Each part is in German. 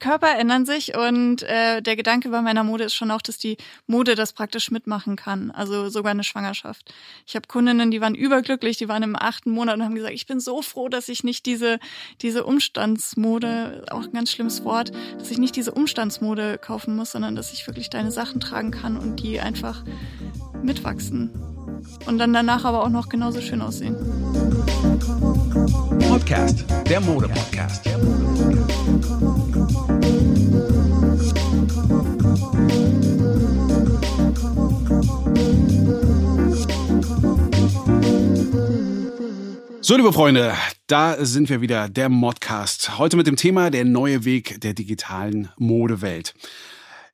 Körper ändern sich und äh, der Gedanke bei meiner Mode ist schon auch, dass die Mode das praktisch mitmachen kann. Also sogar eine Schwangerschaft. Ich habe Kundinnen, die waren überglücklich, die waren im achten Monat und haben gesagt, ich bin so froh, dass ich nicht diese, diese Umstandsmode, auch ein ganz schlimmes Wort, dass ich nicht diese Umstandsmode kaufen muss, sondern dass ich wirklich deine Sachen tragen kann und die einfach mitwachsen. Und dann danach aber auch noch genauso schön aussehen. Podcast, der Mode-Podcast. Der Mode-Podcast. So, liebe Freunde, da sind wir wieder, der Modcast. Heute mit dem Thema der neue Weg der digitalen Modewelt.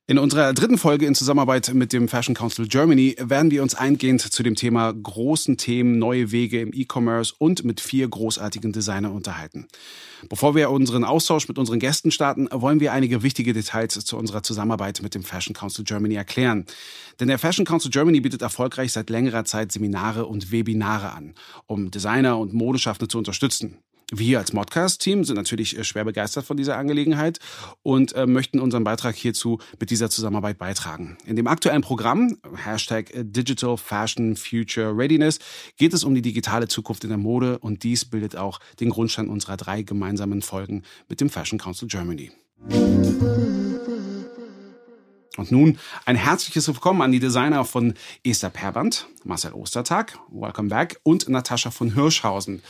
In unserer dritten Folge in Zusammenarbeit mit dem Fashion Council Germany werden wir uns eingehend zu dem Thema großen Themen, neue Wege im E-Commerce und mit vier großartigen Designern unterhalten. Bevor wir unseren Austausch mit unseren Gästen starten, wollen wir einige wichtige Details zu unserer Zusammenarbeit mit dem Fashion Council Germany erklären. Denn der Fashion Council Germany bietet erfolgreich seit längerer Zeit Seminare und Webinare an, um Designer und Modeschaffende zu unterstützen. Wir als Modcast-Team sind natürlich äh, schwer begeistert von dieser Angelegenheit und äh, möchten unseren Beitrag hierzu mit dieser Zusammenarbeit beitragen. In dem aktuellen Programm, Hashtag Digital Fashion Future Readiness, geht es um die digitale Zukunft in der Mode und dies bildet auch den Grundstein unserer drei gemeinsamen Folgen mit dem Fashion Council Germany. Und nun ein herzliches Willkommen an die Designer von Esther Perband, Marcel Ostertag, welcome back, und Natascha von Hirschhausen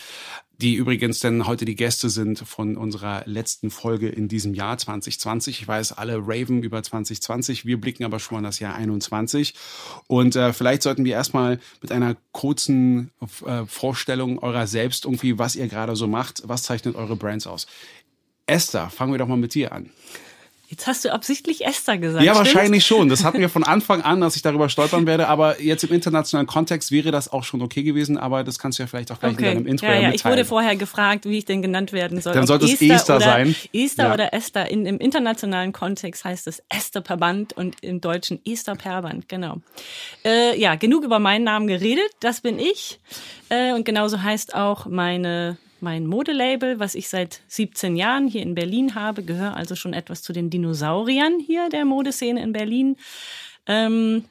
die übrigens denn heute die Gäste sind von unserer letzten Folge in diesem Jahr 2020. Ich weiß, alle raven über 2020, wir blicken aber schon mal das Jahr 21. Und äh, vielleicht sollten wir erstmal mit einer kurzen äh, Vorstellung eurer selbst irgendwie, was ihr gerade so macht, was zeichnet eure Brands aus. Esther, fangen wir doch mal mit dir an. Jetzt hast du absichtlich Esther gesagt. Ja, stimmt's? wahrscheinlich schon. Das hatten wir von Anfang an, dass ich darüber stolpern werde. Aber jetzt im internationalen Kontext wäre das auch schon okay gewesen. Aber das kannst du ja vielleicht auch gleich okay. in deinem Intro ja, ja, mitteilen. Ich wurde vorher gefragt, wie ich denn genannt werden soll. Dann sollte es Esther, Esther sein. Esther ja. oder Esther. In, Im internationalen Kontext heißt es Esther Perband und im Deutschen Esther Perband. Genau. Äh, ja, genug über meinen Namen geredet. Das bin ich. Äh, und genauso heißt auch meine mein Modelabel, was ich seit 17 Jahren hier in Berlin habe, gehöre also schon etwas zu den Dinosauriern hier der Modeszene in Berlin. Ähm,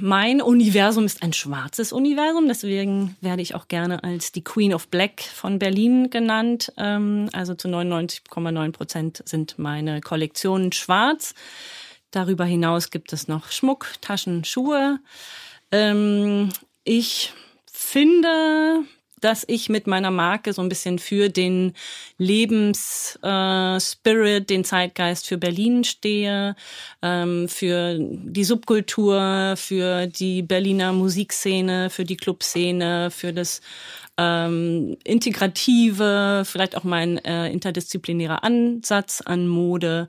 mein Universum ist ein schwarzes Universum, deswegen werde ich auch gerne als die Queen of Black von Berlin genannt. Ähm, also zu 99,9 Prozent sind meine Kollektionen schwarz. Darüber hinaus gibt es noch Schmuck, Taschen, Schuhe. Ähm, ich finde, dass ich mit meiner Marke so ein bisschen für den Lebensspirit, äh, den Zeitgeist für Berlin stehe, ähm, für die Subkultur, für die Berliner Musikszene, für die Clubszene, für das ähm, integrative, vielleicht auch mein äh, interdisziplinärer Ansatz an Mode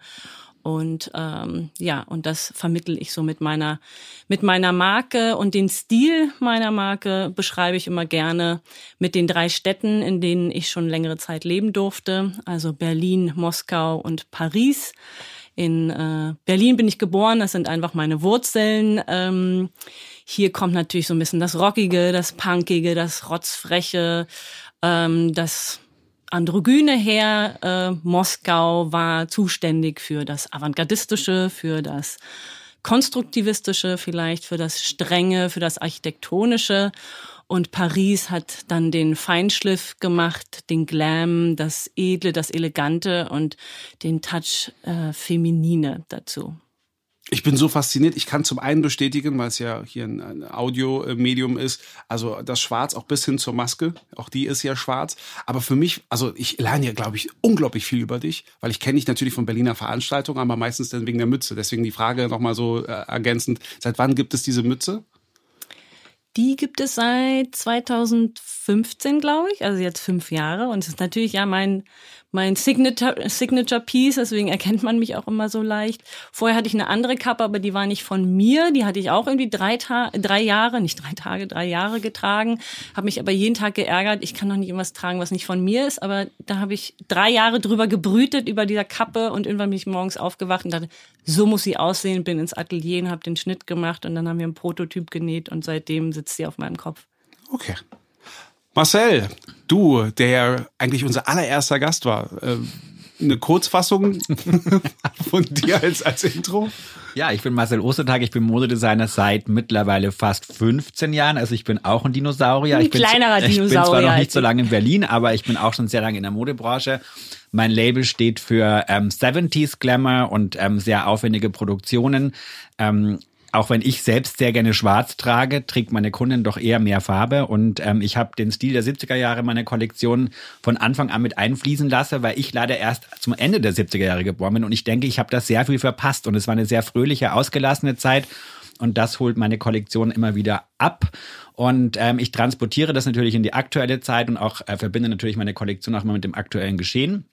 und ähm, ja, und das vermittel ich so mit meiner, mit meiner Marke und den Stil meiner Marke beschreibe ich immer gerne mit den drei Städten, in denen ich schon längere Zeit leben durfte. Also Berlin, Moskau und Paris. In äh, Berlin bin ich geboren, das sind einfach meine Wurzeln. Ähm, hier kommt natürlich so ein bisschen das Rockige, das Punkige, das Rotzfreche, ähm, das androgyne her. Äh, Moskau war zuständig für das Avantgardistische, für das Konstruktivistische, vielleicht für das Strenge, für das Architektonische. Und Paris hat dann den Feinschliff gemacht, den Glam, das Edle, das Elegante und den Touch äh, Feminine dazu. Ich bin so fasziniert. Ich kann zum einen bestätigen, weil es ja hier ein, Audiomedium ist, also das Schwarz auch bis hin zur Maske, auch die ist ja schwarz. Aber für mich, also ich lerne ja, glaube ich, unglaublich viel über dich, weil ich kenne dich natürlich von Berliner Veranstaltungen, aber meistens dann wegen der Mütze. Deswegen die Frage nochmal so äh, ergänzend, seit wann gibt es diese Mütze? Die gibt es seit 2015, glaube ich, also jetzt fünf Jahre. Und es ist natürlich ja mein mein Signature, Signature Piece, deswegen erkennt man mich auch immer so leicht. Vorher hatte ich eine andere Kappe, aber die war nicht von mir. Die hatte ich auch irgendwie drei, Ta drei Jahre, nicht drei Tage, drei Jahre getragen. Habe mich aber jeden Tag geärgert. Ich kann doch nicht irgendwas tragen, was nicht von mir ist. Aber da habe ich drei Jahre drüber gebrütet über dieser Kappe und irgendwann bin ich morgens aufgewacht und dachte, so muss sie aussehen. Bin ins Atelier und habe den Schnitt gemacht und dann haben wir einen Prototyp genäht und seitdem sitzt sie auf meinem Kopf. Okay. Marcel, du, der eigentlich unser allererster Gast war, äh, eine Kurzfassung von dir als, als Intro? Ja, ich bin Marcel Ostertag, ich bin Modedesigner seit mittlerweile fast 15 Jahren. Also ich bin auch ein Dinosaurier. Ein ich bin, kleinerer Ich bin zwar Dinosaurier noch nicht so lange in Berlin, aber ich bin auch schon sehr lange in der Modebranche. Mein Label steht für ähm, 70s Glamour und ähm, sehr aufwendige Produktionen. Ähm, auch wenn ich selbst sehr gerne schwarz trage, trägt meine Kundin doch eher mehr Farbe. Und ähm, ich habe den Stil der 70er Jahre in meine Kollektion von Anfang an mit einfließen lassen, weil ich leider erst zum Ende der 70er Jahre geboren bin. Und ich denke, ich habe das sehr viel verpasst. Und es war eine sehr fröhliche, ausgelassene Zeit. Und das holt meine Kollektion immer wieder ab. Und ähm, ich transportiere das natürlich in die aktuelle Zeit und auch äh, verbinde natürlich meine Kollektion auch mal mit dem aktuellen Geschehen.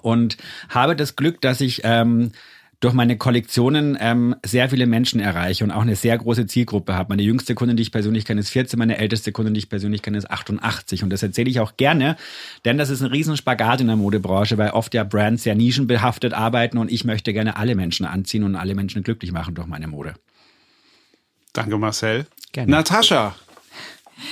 Und habe das Glück, dass ich ähm, durch meine Kollektionen ähm, sehr viele Menschen erreiche und auch eine sehr große Zielgruppe habe. Meine jüngste Kundin, die ich persönlich kenne, ist 14, meine älteste Kundin, die ich persönlich kenne, ist 88. Und das erzähle ich auch gerne, denn das ist ein Riesenspagat in der Modebranche, weil oft ja Brands sehr nischenbehaftet arbeiten und ich möchte gerne alle Menschen anziehen und alle Menschen glücklich machen durch meine Mode. Danke, Marcel. Gerne. Natascha.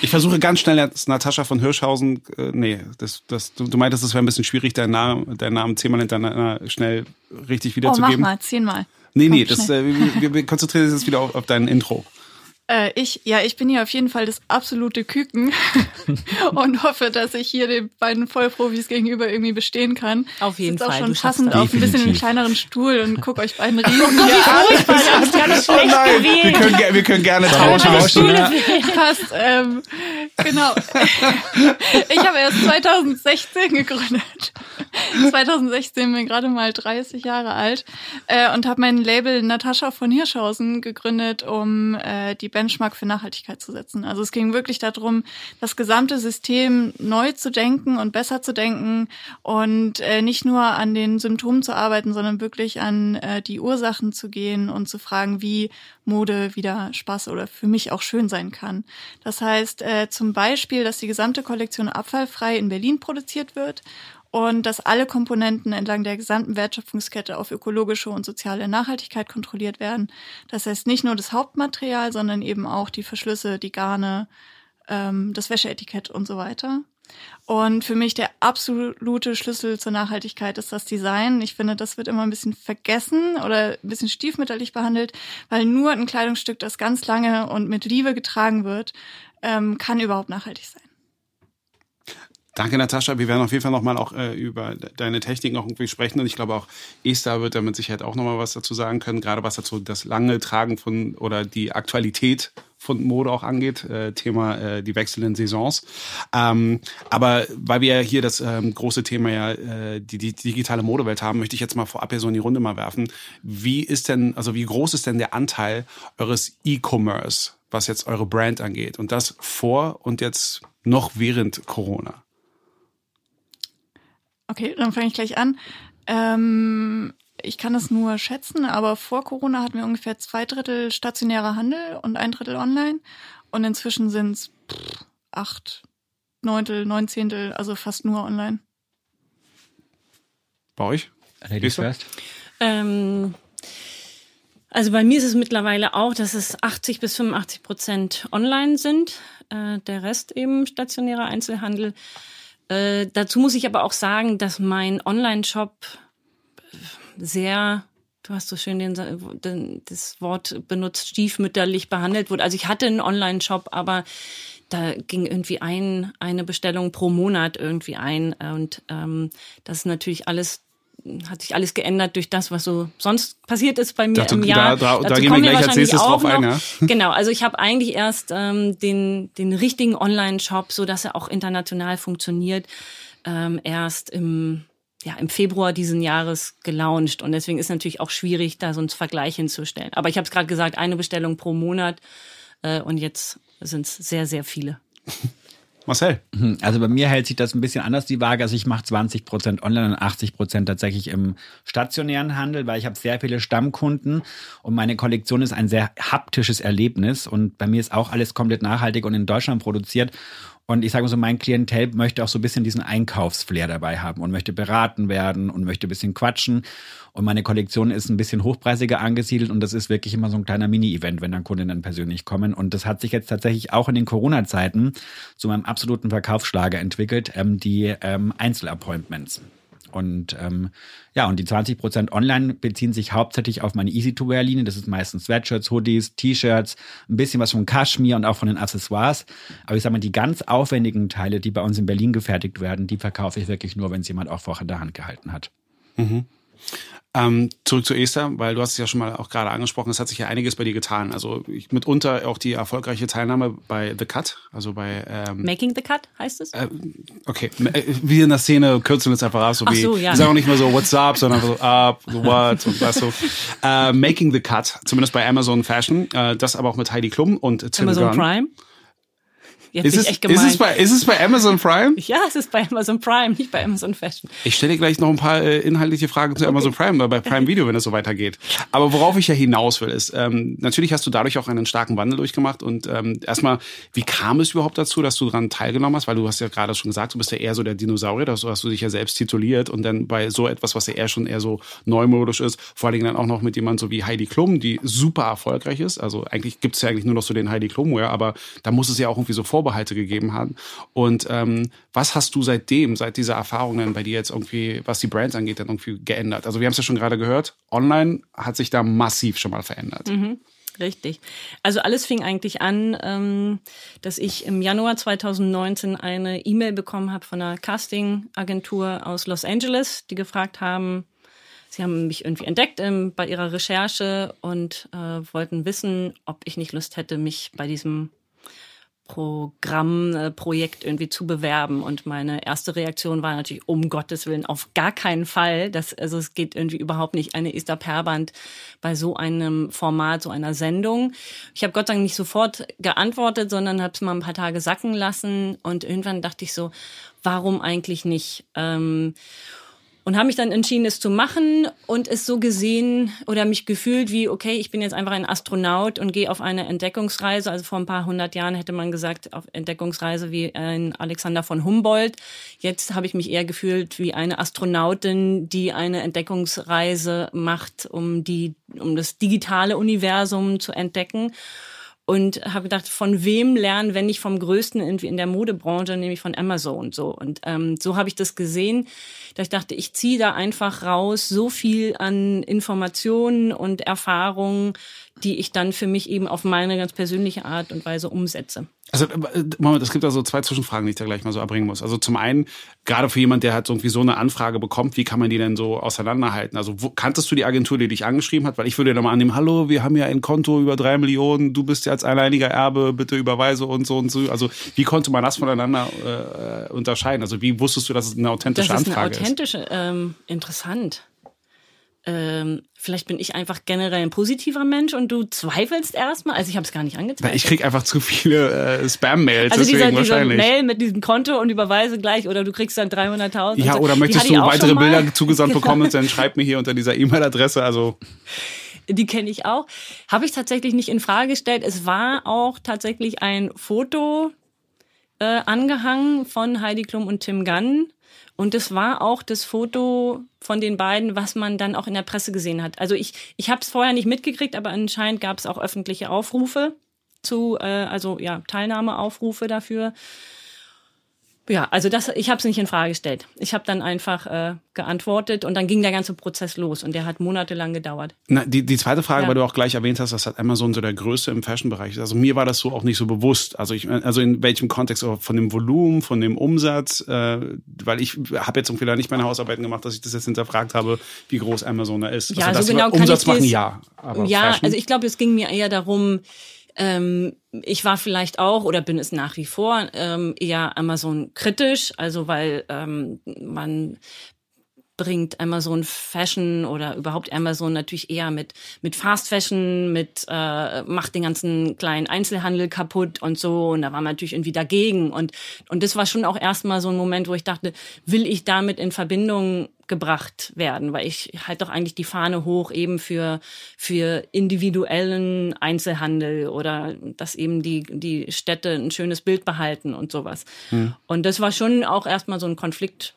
Ich versuche ganz schnell jetzt Natascha von Hirschhausen, äh, nee, das, das, du, du meintest, es wäre ein bisschen schwierig, deinen Namen, deinen Namen zehnmal hintereinander schnell richtig Oh, mach wiederzugeben. mal, zehnmal. nee, nee, Komm, das, schnell. äh, wir, wir konzentrieren uns jetzt wieder auf, auf dein Intro. Äh, ich, ja, ich bin hier auf jeden Fall das absolute Küken und hoffe, dass ich hier den beiden Vollprofis gegenüber irgendwie bestehen kann. Auf jeden Sitz auch Fall, schon du schaffst passend auf ein bisschen einen kleineren Stuhl und guck euch beiden riesen Furchtbar, wir haben es ganz schlecht Oh wir gewählt. können, wir können gerne tauschen. Tauschen, ne? Passt, ähm, genau. Ich habe erst 2016 gegründet. 2016 bin gerade mal 30 Jahre alt äh, und habe mein Label Natascha von Hirschhausen gegründet, um äh, die Benchmark für Nachhaltigkeit zu setzen. Also es ging wirklich darum, das gesamte System neu zu denken und besser zu denken und äh, nicht nur an den Symptomen zu arbeiten, sondern wirklich an äh, die Ursachen zu gehen und zu fragen, wie Mode wieder Spaß oder für mich auch schön sein kann. Das heißt äh, zum Beispiel, dass die gesamte Kollektion abfallfrei in Berlin produziert wird und dass alle Komponenten entlang der gesamten Wertschöpfungskette auf ökologische und soziale Nachhaltigkeit kontrolliert werden. Das heißt nicht nur das Hauptmaterial, sondern eben auch die Verschlüsse, die Garne, ähm, das Wäscheetikett und so weiter. Und für mich der absolute Schlüssel zur Nachhaltigkeit ist das Design. Ich finde, das wird immer ein bisschen vergessen oder ein bisschen stiefmütterlich behandelt, weil nur ein Kleidungsstück, das ganz lange und mit Liebe getragen wird, ähm, kann überhaupt nachhaltig sein. Danke, Natascha. Wir werden auf jeden Fall nochmal auch äh, über deine Techniken auch irgendwie sprechen. Und ich glaube auch, Esther wird da mit Sicherheit auch nochmal was dazu sagen können, gerade was dazu das lange Tragen von oder die Aktualität von Mode auch angeht, äh, Thema äh, die wechselnden Saisons. Ähm, aber weil wir ja hier das ähm, große Thema ja äh, die, die digitale Modewelt haben, möchte ich jetzt mal vorab hier so in die Runde mal werfen. Wie ist denn, also wie groß ist denn der Anteil eures E-Commerce, was jetzt eure Brand angeht? Und das vor und jetzt noch während Corona? Okay, dann fange ich gleich an. Ähm, ich kann das nur schätzen, aber vor Corona hatten wir ungefähr zwei Drittel stationärer Handel und ein Drittel online. Und inzwischen sind es acht, Neuntel, Neunzehntel, also fast nur online. Bei euch? Ladies first. Ähm, also bei mir ist es mittlerweile auch, dass es 80 bis 85 Prozent online sind, äh, der Rest eben stationärer Einzelhandel. Äh, dazu muss ich aber auch sagen, dass mein Online-Shop sehr, du hast so schön den, den, das Wort benutzt, stiefmütterlich behandelt wurde. Also ich hatte einen Online-Shop, aber da ging irgendwie ein, eine Bestellung pro Monat irgendwie ein. Und ähm, das ist natürlich alles hat sich alles geändert durch das, was so sonst passiert ist bei mir Dazu- im Jahr. da- da- da gehen wir gleich als wahrscheinlich nächstes auch drauf ein, noch. ja. Genau, also ich habe eigentlich erst ähm, den, den richtigen Online-Shop, so dass er auch international funktioniert, ähm, erst im, ja, im Februar diesen Jahres gelauncht. Und deswegen ist natürlich auch schwierig, da so einen Vergleich hinzustellen. Aber ich habe es gerade gesagt, eine Bestellung pro Monat äh, und jetzt sind es sehr, sehr viele. Marcel. Also bei mir hält sich das ein bisschen anders die Waage. Also ich mache 20 Prozent online und 80 Prozent tatsächlich im stationären Handel, weil ich habe sehr viele Stammkunden und meine Kollektion ist ein sehr haptisches Erlebnis und bei mir ist auch alles komplett nachhaltig und in Deutschland produziert. Und ich sage mal so, mein Klientel möchte auch so ein bisschen diesen Einkaufsflair dabei haben und möchte beraten werden und möchte ein bisschen quatschen. Und meine Kollektion ist ein bisschen hochpreisiger angesiedelt und das ist wirklich immer so ein kleiner Mini-Event, wenn dann Kundinnen persönlich kommen. Und das hat sich jetzt tatsächlich auch in den Corona-Zeiten zu meinem absoluten Verkaufsschlager entwickelt, ähm, die ähm, Einzelappointments. Und ähm, ja, und die 20 Prozent online beziehen sich hauptsächlich auf meine Easy-to-Wear-Linie. Das ist meistens Sweatshirts, Hoodies, T-Shirts, ein bisschen was von Kaschmir und auch von den Accessoires. Aber ich sage mal, die ganz aufwendigen Teile, die bei uns in Berlin gefertigt werden, die verkaufe ich wirklich nur, wenn es jemand auch vorher in der Hand gehalten hat. Mhm. Ähm, zurück zu Esther, weil du hast es ja schon mal auch gerade angesprochen, es hat sich ja einiges bei dir getan. Also ich, mitunter auch die erfolgreiche Teilnahme bei The Cut, also bei ähm, Making the Cut heißt es? Äh, okay, äh, wie in der Szene kürzen wir es einfach ab, so Ach wie, so, ja. wir sagen auch nicht mehr so What's up, sondern so up, what und was so. Äh, Making the Cut, zumindest bei Amazon Fashion, äh, das aber auch mit Heidi Klum und Tim Amazon Gunn. Prime? Jetzt Ist bin es, ich echt ist, es bei, ist es bei Amazon Prime? ja, es ist bei Amazon Prime, nicht bei Amazon Fashion. Ich stelle dir gleich noch ein paar äh, inhaltliche Fragen zu Amazon Prime, bei Prime Video, wenn es so weitergeht. Aber worauf ich ja hinaus will, ist, ähm, natürlich hast du dadurch auch einen starken Wandel durchgemacht. Und ähm, erstmal, wie kam es überhaupt dazu, dass du daran teilgenommen hast? Weil du hast ja gerade schon gesagt, du bist ja eher so der Dinosaurier, das hast du dich ja selbst tituliert. Und dann bei so etwas, was ja eher schon eher so neumodisch ist, vor allen Dingen dann auch noch mit jemand so wie Heidi Klum, die super erfolgreich ist. Also eigentlich gibt's ja eigentlich nur noch so den Heidi Klum-Wear, aber da muss es ja auch irgendwie so Vorbehalte gegeben haben. Und ähm, was hast du seitdem, seit dieser Erfahrung dann bei dir jetzt irgendwie, was die Brands angeht, dann irgendwie geändert? Also wir haben es ja schon gerade gehört, online hat sich da massiv schon mal verändert. Richtig. Also alles fing eigentlich an, ähm, dass ich im Januar 2019 eine E-Mail bekommen habe von einer Casting-Agentur aus Los Angeles, die gefragt haben, sie haben mich irgendwie entdeckt ähm, bei ihrer Recherche und äh, wollten wissen, ob ich nicht Lust hätte, mich bei diesem Programm, äh, Projekt irgendwie zu bewerben. Und meine erste Reaktion war natürlich, um Gottes Willen, auf gar keinen Fall. Das, also es geht irgendwie überhaupt nicht, eine Esther Perband bei so einem Format, so einer Sendung. Ich habe Gott sei Dank nicht sofort geantwortet, sondern habe es mal ein paar Tage sacken lassen. Und irgendwann dachte ich so, warum eigentlich nicht? Ähm, und habe mich dann entschieden, es zu machen und es so gesehen oder mich gefühlt wie, okay, ich bin jetzt einfach ein Astronaut und gehe auf eine Entdeckungsreise. Also vor ein paar hundert Jahren hätte man gesagt, auf Entdeckungsreise wie ein Alexander von Humboldt. Jetzt habe ich mich eher gefühlt wie eine Astronautin, die eine Entdeckungsreise macht, um die, um das digitale Universum zu entdecken und habe gedacht, von wem lernen, wenn nicht vom Größten irgendwie in der Modebranche, nämlich von Amazon. So und ähm, so habe ich das gesehen, dass ich dachte, ich ziehe da einfach raus so viel an Informationen und Erfahrungen, die ich dann für mich eben auf meine ganz persönliche Art und Weise umsetze. Also, äh, Moment, es gibt da so zwei Zwischenfragen, die ich da gleich mal so erbringen muss. Also zum einen, gerade für jemand, der halt irgendwie so eine Anfrage bekommt, wie kann man die denn so auseinanderhalten? Also wo, kanntest du die Agentur, die dich angeschrieben hat? Weil ich würde ja mal annehmen, hallo, wir haben ja ein Konto über drei Millionen, du bist ja als alleiniger Erbe, bitte überweise und so und so. Also wie konnte man das voneinander äh, unterscheiden? Also wie wusstest du, dass es eine authentische das ist Anfrage eine authentische, ähm, interessant. Ähm, vielleicht bin ich einfach generell ein positiver Mensch und du zweifelst erstmal. Also ich habe es gar nicht angezweifelt. Ich krieg einfach zu viele äh, Spam-Mails, also deswegen dieser, dieser. Mail mit diesem Konto und überweise gleich oder du kriegst dann 300.000. ja, so. oder Die möchtest du weitere. Bilder zugesandt bekommen, dann schreib mir hier unter dieser E-Mail-Adresse. Also Die kenne ich auch. Habe ich tatsächlich nicht in Frage gestellt. Es war auch tatsächlich ein Foto äh, angehangen von Heidi Klum und Tim Gunn. Und es war auch das Foto von den beiden, was man dann auch in der Presse gesehen hat. Also ich, ich habe es vorher nicht mitgekriegt, aber anscheinend gab es auch öffentliche Aufrufe zu, äh, also ja, Teilnahmeaufrufe dafür. Ja, also das, ich habe es nicht in Frage gestellt. Ich habe dann einfach äh, geantwortet und dann ging der ganze Prozess los und der hat monatelang gedauert. Na, die, die zweite Frage, Ja. weil du auch gleich erwähnt hast, dass halt Amazon so der Größte im Fashion-Bereich ist. Also mir war das so auch nicht so bewusst. Also ich, also in welchem Kontext, von dem Volumen, von dem Umsatz, äh, weil ich habe jetzt irgendwie da nicht meine Hausarbeiten gemacht, dass ich das jetzt hinterfragt habe, wie groß Amazon da ist. Ja, also das so genau kann Umsatz ich machen ja, aber ja, Fashion, also ich glaube, es ging mir eher darum, ähm, ich war vielleicht auch oder bin es nach wie vor ähm, eher Amazon kritisch, also weil ähm, man bringt Amazon Fashion oder überhaupt Amazon natürlich eher mit mit Fast Fashion, mit äh, macht den ganzen kleinen Einzelhandel kaputt und so. Und da war man natürlich irgendwie dagegen. Und und das war schon auch erstmal so ein Moment, wo ich dachte, will ich damit in Verbindung gebracht werden, weil ich halt doch eigentlich die Fahne hoch eben für für individuellen Einzelhandel oder dass eben die die Städte ein schönes Bild behalten und sowas. Und das war schon auch erstmal so ein Konflikt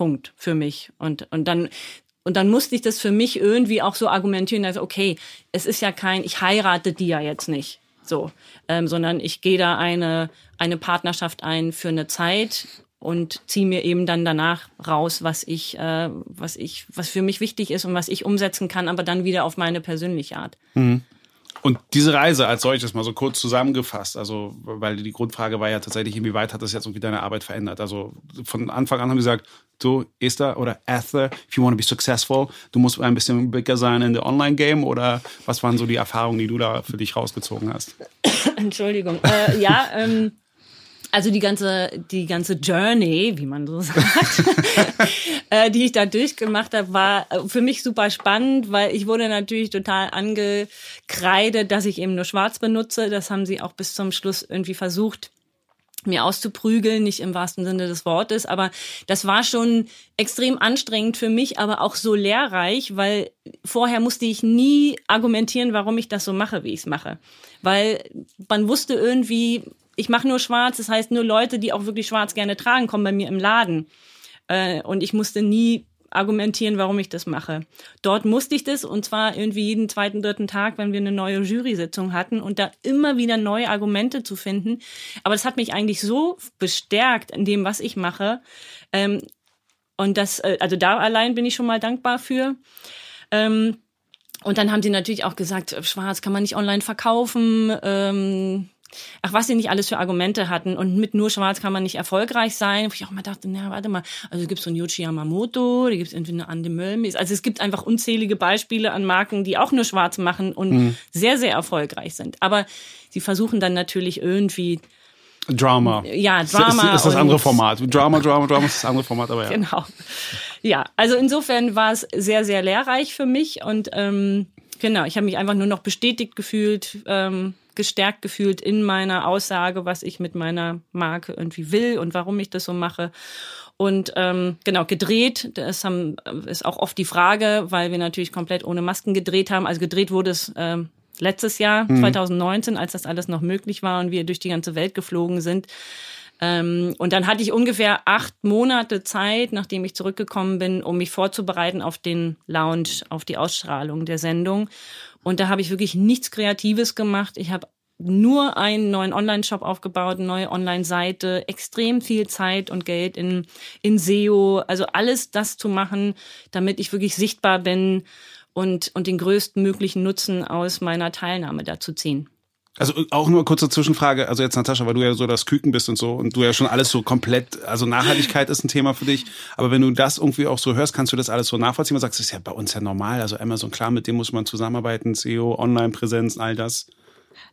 Punkt für mich. Und, und dann, und dann musste ich das für mich irgendwie auch so argumentieren, dass, okay, es ist ja kein, ich heirate die ja jetzt nicht. So, ähm, sondern ich gehe da eine, eine Partnerschaft ein für eine Zeit und ziehe mir eben dann danach raus, was ich, äh, was ich, was für mich wichtig ist und was ich umsetzen kann, aber dann wieder auf meine persönliche Art. Mhm. Und diese Reise als solches mal so kurz zusammengefasst, also weil die Grundfrage war ja tatsächlich, inwieweit hat das jetzt irgendwie deine Arbeit verändert? Also von Anfang an haben sie gesagt, du Esther oder Arthur, if you want to be successful, du musst ein bisschen bigger sein in the Online-Game oder was waren so die Erfahrungen, die du da für dich rausgezogen hast? Entschuldigung. Äh, ja, ähm, also die ganze, die ganze Journey, wie man so sagt, äh, die ich da durchgemacht habe, war äh, für mich super spannend, weil ich wurde natürlich total angekreidet, dass ich eben nur schwarz benutze. Das haben sie auch bis zum Schluss irgendwie versucht mir auszuprügeln, nicht im wahrsten Sinne des Wortes, aber das war schon extrem anstrengend für mich, aber auch so lehrreich, weil vorher musste ich nie argumentieren, warum ich das so mache, wie ich es mache, weil man wusste irgendwie, ich mache nur schwarz, das heißt nur Leute, die auch wirklich schwarz gerne tragen, kommen bei mir im Laden. Äh, und ich musste nie argumentieren, warum ich das mache. Dort musste ich das und zwar irgendwie jeden zweiten, dritten Tag, wenn wir eine neue Jury-Sitzung hatten und da immer wieder neue Argumente zu finden. Aber das hat mich eigentlich so bestärkt in dem, was ich mache. Ähm, und das, äh, also da allein bin ich schon mal dankbar für. Ähm, und dann haben sie natürlich auch gesagt, Schwarz kann man nicht online verkaufen. Ähm, ach, was sie nicht alles für Argumente hatten. Und mit nur Schwarz kann man nicht erfolgreich sein. Wo ich auch mal dachte, na, warte mal, also gibt so einen Yoshi Yamamoto, da gibt es irgendwie eine Ande Mölmis. Also es gibt einfach unzählige Beispiele an Marken, die auch nur Schwarz machen und mhm. sehr, sehr erfolgreich sind. Aber sie versuchen dann natürlich irgendwie Drama. Ja, Drama. Ist, ist das andere Format. Drama, Drama, Drama ist das andere Format, aber ja. Genau. Ja, also insofern war es sehr, sehr lehrreich für mich und ähm, genau, ich habe mich einfach nur noch bestätigt gefühlt, ähm, gestärkt gefühlt in meiner Aussage, was ich mit meiner Marke irgendwie will und warum ich das so mache. Und ähm, genau, gedreht, das haben, ist auch oft die Frage, weil wir natürlich komplett ohne Masken gedreht haben. Also gedreht wurde es ähm, letztes Jahr, mhm. 2019, als das alles noch möglich war und wir durch die ganze Welt geflogen sind. Ähm, und dann hatte ich ungefähr acht Monate Zeit, nachdem ich zurückgekommen bin, um mich vorzubereiten auf den Lounge, auf die Ausstrahlung der Sendung. Und da habe ich wirklich nichts Kreatives gemacht. Ich habe nur einen neuen Online-Shop aufgebaut, eine neue Online-Seite, extrem viel Zeit und Geld in, in SEO, also alles das zu machen, damit ich wirklich sichtbar bin und, und den größten möglichen Nutzen aus meiner Teilnahme dazu ziehen. Also auch nur kurze Zwischenfrage, also jetzt Natascha, weil du ja so das Küken bist und so und du ja schon alles so komplett, also Nachhaltigkeit ist ein Thema für dich, aber wenn du das irgendwie auch so hörst, kannst du das alles so nachvollziehen? Und sagst, das ist ja bei uns ja normal, also Amazon, klar, mit dem muss man zusammenarbeiten, SEO, Online-Präsenz, all das.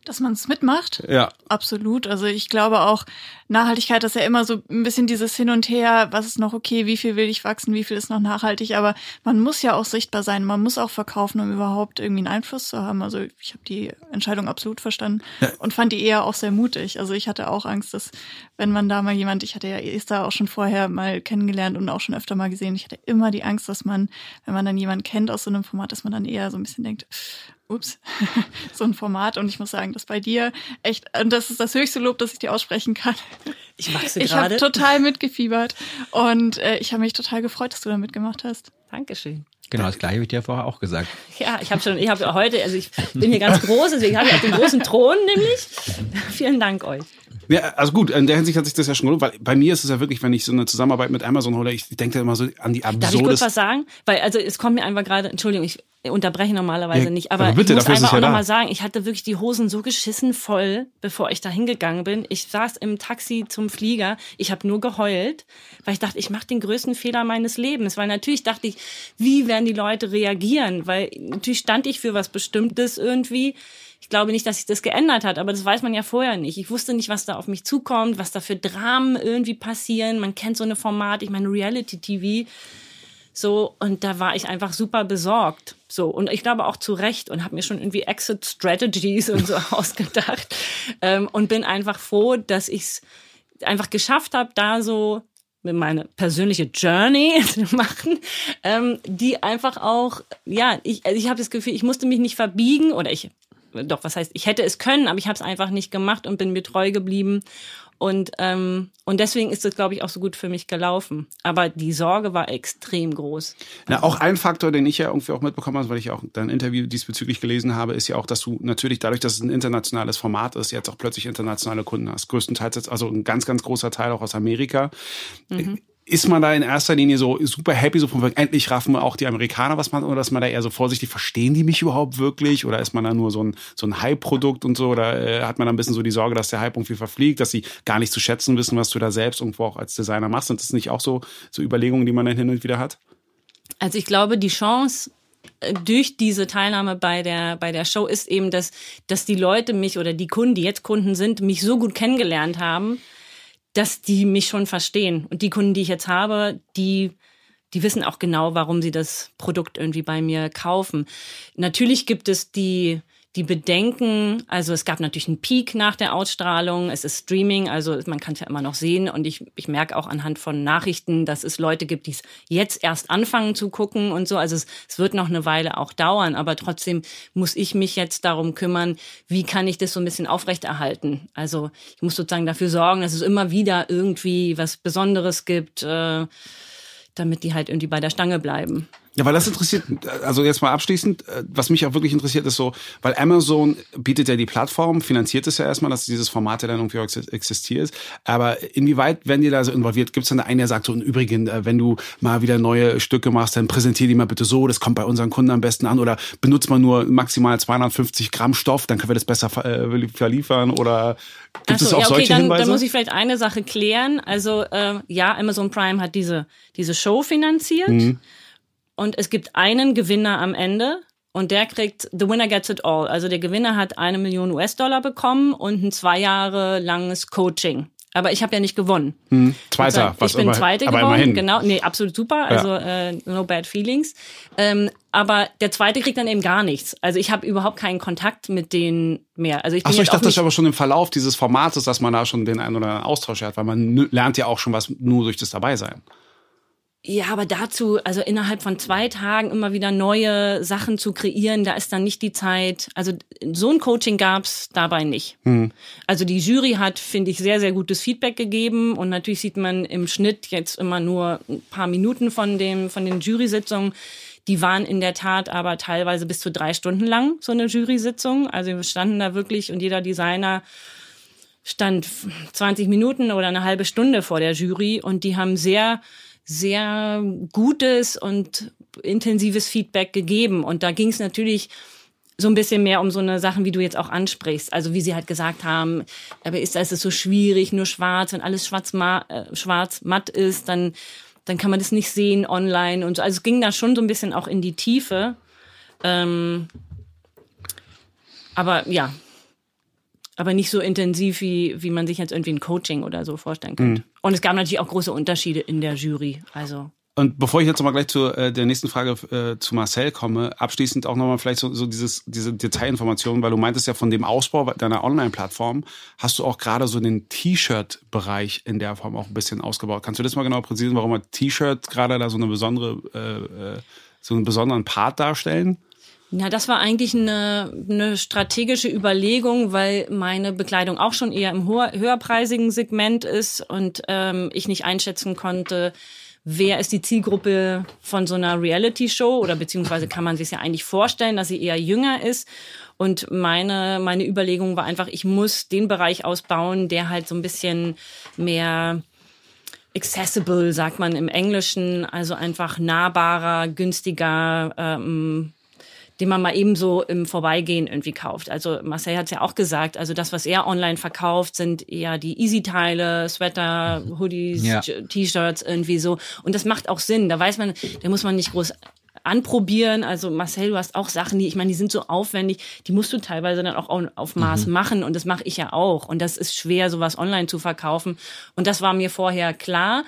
Dass man es mitmacht? Ja. Absolut. Also ich glaube auch, Nachhaltigkeit ist ja immer so ein bisschen dieses Hin und Her, was ist noch okay, wie viel will ich wachsen, wie viel ist noch nachhaltig, aber man muss ja auch sichtbar sein, man muss auch verkaufen, um überhaupt irgendwie einen Einfluss zu haben. Also ich habe die Entscheidung absolut verstanden ja. und fand die eher auch sehr mutig. Also ich hatte auch Angst, dass wenn man da mal jemand, ich hatte ja Esther auch schon vorher mal kennengelernt und auch schon öfter mal gesehen, ich hatte immer die Angst, dass man, wenn man dann jemanden kennt aus so einem Format, dass man dann eher so ein bisschen denkt, ups, so ein Format. Und ich muss sagen, dass bei dir echt, und das ist das höchste Lob, das ich dir aussprechen kann. Ich wachse Ich habe total mitgefiebert und äh, ich habe mich total gefreut, dass du da mitgemacht hast. Dankeschön. Genau, das gleiche habe ich dir vorher auch gesagt. Ja, ich habe schon, ich habe heute, also ich bin hier ganz groß, deswegen habe ich auch den großen Thron nämlich. Vielen Dank euch. Ja, also gut, in der Hinsicht hat sich das ja schon gelohnt, weil bei mir ist es ja wirklich, wenn ich so eine Zusammenarbeit mit Amazon hole, ich denke da immer so an die absurdes... Darf ich kurz was sagen? Weil, also es kommt mir einfach gerade, Entschuldigung, ich unterbreche normalerweise ja, nicht, aber, aber bitte, ich muss einfach ja auch nochmal sagen, ich hatte wirklich die Hosen so geschissen voll, bevor ich da hingegangen bin. Ich saß im Taxi zum Flieger, ich habe nur geheult, weil ich dachte, ich mache den größten Fehler meines Lebens, weil natürlich dachte ich, wie werden die Leute reagieren, weil natürlich stand ich für was Bestimmtes irgendwie ich glaube nicht, dass sich das geändert hat, aber das weiß man ja vorher nicht. Ich wusste nicht, was da auf mich zukommt, was da für Dramen irgendwie passieren. Man kennt so eine Format, ich meine Reality-TV. So, und da war ich einfach super besorgt. So, und ich glaube auch zu Recht und habe mir schon irgendwie Exit Strategies und so ausgedacht. Ähm, und bin einfach froh, dass ich es einfach geschafft habe, da so meine persönliche Journey zu machen, ähm, die einfach auch, ja, ich, also ich habe das Gefühl, ich musste mich nicht verbiegen oder ich doch, was heißt, ich hätte es können, aber ich habe es einfach nicht gemacht und bin mir treu geblieben Und, ähm, und deswegen ist es, glaube ich, auch so gut für mich gelaufen. Aber die Sorge war extrem groß. Na, auch ein Faktor, den ich ja irgendwie auch mitbekommen habe, weil ich ja auch dein Interview diesbezüglich gelesen habe, ist ja auch, dass du natürlich dadurch, dass es ein internationales Format ist, jetzt auch plötzlich internationale Kunden hast. Größtenteils jetzt, also ein ganz, ganz großer Teil auch aus Amerika. Mhm ist man da in erster Linie so super happy, so von endlich raffen auch die Amerikaner was man, oder ist man da eher so vorsichtig, verstehen die mich überhaupt wirklich? Oder ist man da nur so ein, so ein Hype-Produkt und so? Oder äh, hat man da ein bisschen so die Sorge, dass der Hype irgendwie verfliegt, dass sie gar nicht zu schätzen wissen, was du da selbst irgendwo auch als Designer machst? Sind das nicht auch so, so Überlegungen, die man dann hin und wieder hat? Also ich glaube, die Chance äh, durch diese Teilnahme bei der bei der Show ist eben, dass dass die Leute mich oder die Kunden, die jetzt Kunden sind, mich so gut kennengelernt haben, dass die mich schon verstehen. Und die Kunden, die ich jetzt habe, die die wissen auch genau, warum sie das Produkt irgendwie bei mir kaufen. Natürlich gibt es die die Bedenken, also es gab natürlich einen Peak nach der Ausstrahlung, es ist Streaming, also man kann es ja immer noch sehen und ich, ich merke auch anhand von Nachrichten, dass es Leute gibt, die es jetzt erst anfangen zu gucken und so. Also es, es wird noch eine Weile auch dauern, aber trotzdem muss ich mich jetzt darum kümmern, wie kann ich das so ein bisschen aufrechterhalten. Also ich muss sozusagen dafür sorgen, dass es immer wieder irgendwie was Besonderes gibt, äh, damit die halt irgendwie bei der Stange bleiben. Ja, weil das interessiert, also jetzt mal abschließend, äh, was mich auch wirklich interessiert, ist so, weil Amazon bietet ja die Plattform, finanziert es ja erstmal, dass dieses Format ja dann irgendwie existiert. Aber inwieweit werden die da so involviert? Gibt es dann einen, der sagt so, im Übrigen, äh, wenn du mal wieder neue Stücke machst, dann präsentier die mal bitte so, das kommt bei unseren Kunden am besten an oder benutzt man nur maximal 250 Gramm Stoff, dann können wir das besser äh, verliefern oder gibt so, es auch ja, okay, solche dann, Hinweise? Dann muss ich vielleicht eine Sache klären. Also äh, ja, Amazon Prime hat diese, diese Show finanziert. Mhm. Und es gibt einen Gewinner am Ende und der kriegt, the winner gets it all. Also der Gewinner hat eine Million US-Dollar bekommen und ein zwei Jahre langes Coaching. Aber ich habe ja nicht gewonnen. Hm, Zweiter, was Ich bin immer, Zweite gewonnen, immerhin. genau. Nee, absolut super. Also ja. äh, no bad feelings. Ähm, aber der Zweite kriegt dann eben gar nichts. Also ich habe überhaupt keinen Kontakt mit denen mehr. Also ich Achso, ich dachte, das ist aber schon im Verlauf dieses Formates, dass man da schon den einen oder anderen Austausch hat, weil man lernt ja auch schon was nur durch das Dabeisein. Ja, aber dazu, also innerhalb von zwei Tagen immer wieder neue Sachen zu kreieren, da ist dann nicht die Zeit. Also so ein Coaching gab's dabei nicht. Hm. Also die Jury hat, finde ich, sehr, sehr gutes Feedback gegeben und natürlich sieht man im Schnitt jetzt immer nur ein paar Minuten von dem, von den Jury-Sitzungen. Die waren in der Tat aber teilweise bis zu drei Stunden lang, so eine Jury-Sitzung. Also wir standen da wirklich und jeder Designer stand 20 Minuten oder eine halbe Stunde vor der Jury und die haben sehr sehr gutes und intensives Feedback gegeben. Und da ging es natürlich so ein bisschen mehr um so eine Sachen, wie du jetzt auch ansprichst. Also wie sie halt gesagt haben, aber ist das so schwierig, nur schwarz, wenn alles schwarz, äh, schwarz matt ist, dann, dann kann man das nicht sehen online und so. Also es ging da schon so ein bisschen auch in die Tiefe. Ähm, aber ja, aber nicht so intensiv, wie, wie man sich jetzt irgendwie ein Coaching oder so vorstellen könnte. Mhm. Und es gab natürlich auch große Unterschiede in der Jury. Also. Und bevor ich jetzt mal gleich zu äh, der nächsten Frage äh, zu Marcel komme, abschließend auch nochmal vielleicht so, so dieses, diese Detailinformation, weil du meintest ja von dem Ausbau deiner Online-Plattform, hast du auch gerade so den T-Shirt-Bereich in der Form auch ein bisschen ausgebaut. Kannst du das mal genau präzisieren, warum T-Shirt gerade da so eine besondere, äh, äh, so einen besonderen Part darstellen? Na, das war eigentlich eine, eine strategische Überlegung, weil meine Bekleidung auch schon eher im höherpreisigen Segment ist und ähm, ich nicht einschätzen konnte, wer ist die Zielgruppe von so einer Reality-Show oder beziehungsweise kann man sich ja eigentlich vorstellen, dass sie eher jünger ist. Und meine, meine Überlegung war einfach, ich muss den Bereich ausbauen, der halt so ein bisschen mehr accessible, sagt man im Englischen, also einfach nahbarer, günstiger, ähm, den man mal eben so im Vorbeigehen irgendwie kauft. Also Marcel hat es ja auch gesagt, also das, was er online verkauft, sind eher die Easy-Teile, Sweater, Hoodies, ja. T-Shirts irgendwie so. Und das macht auch Sinn. Da weiß man, da muss man nicht groß anprobieren. Also Marcel, du hast auch Sachen, die, ich meine, die sind so aufwendig, die musst du teilweise dann auch auf Maß mhm. machen und das mache ich ja auch. Und das ist schwer, sowas online zu verkaufen. Und das war mir vorher klar.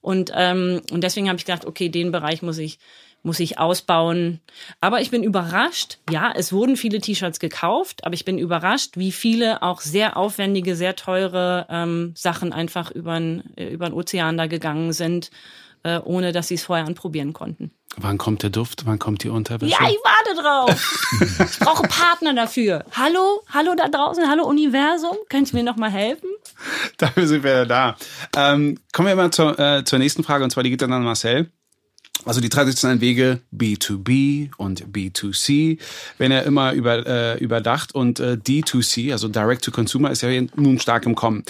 Und, ähm, und deswegen habe ich gedacht, okay, den Bereich muss ich muss ich ausbauen. Aber ich bin überrascht. Ja, es wurden viele T-Shirts gekauft, aber ich bin überrascht, wie viele auch sehr aufwendige, sehr teure ähm, Sachen einfach über den äh, Ozean da gegangen sind. äh, ohne dass sie es vorher anprobieren konnten. Wann kommt der Duft? Wann kommt die Unterwäsche? Ja, ich warte drauf. ich brauche Partner dafür. Hallo, hallo da draußen, hallo Universum. Könnt ihr mir noch mal helfen? Dafür sind wir ja da. Ähm, kommen wir mal zur, äh, zur nächsten Frage und zwar die geht dann an Marcel. Also die traditionellen Wege B2B und B2C werden ja immer über, äh, überdacht und äh, D2C, also Direct to Consumer, ist ja nun stark im Kommen.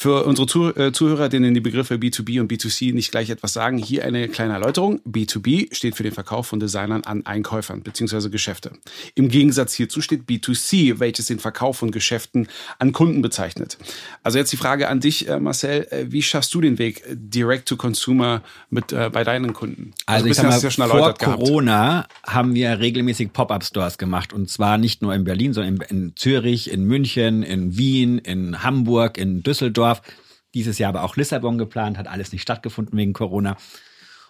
Für unsere Zuh äh, Zuhörer, denen die Begriffe B2B und B2C nicht gleich etwas sagen, hier eine kleine Erläuterung. B2B steht für den Verkauf von Designern an Einkäufern bzw. Geschäfte. Im Gegensatz hierzu steht B2C, welches den Verkauf von Geschäften an Kunden bezeichnet. Also jetzt die Frage an dich, äh, Marcel, äh, wie schaffst du den Weg Direct to Consumer mit äh, bei deinen Kunden? Also, also ich sag mal, ja vor Corona gehabt. haben wir regelmäßig Pop-up-Stores gemacht und zwar nicht nur in Berlin, sondern in, in Zürich, in München, in Wien, in Hamburg, in Düsseldorf Düsseldorf. Dieses Jahr aber auch Lissabon geplant, hat alles nicht stattgefunden wegen Corona.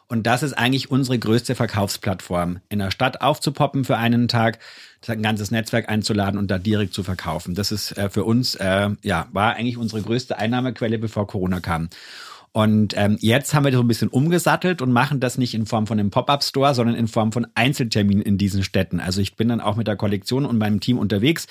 Und das ist eigentlich unsere größte Verkaufsplattform, in der Stadt aufzupoppen für einen Tag, ein ganzes Netzwerk einzuladen und da direkt zu verkaufen. Das ist äh, für uns, äh, ja, war eigentlich unsere größte Einnahmequelle, bevor Corona kam. Und ähm, jetzt haben wir das so ein bisschen umgesattelt und machen das nicht in Form von einem Pop-up-Store, sondern in Form von Einzelterminen in diesen Städten. Also ich bin dann auch mit der Kollektion und meinem Team unterwegs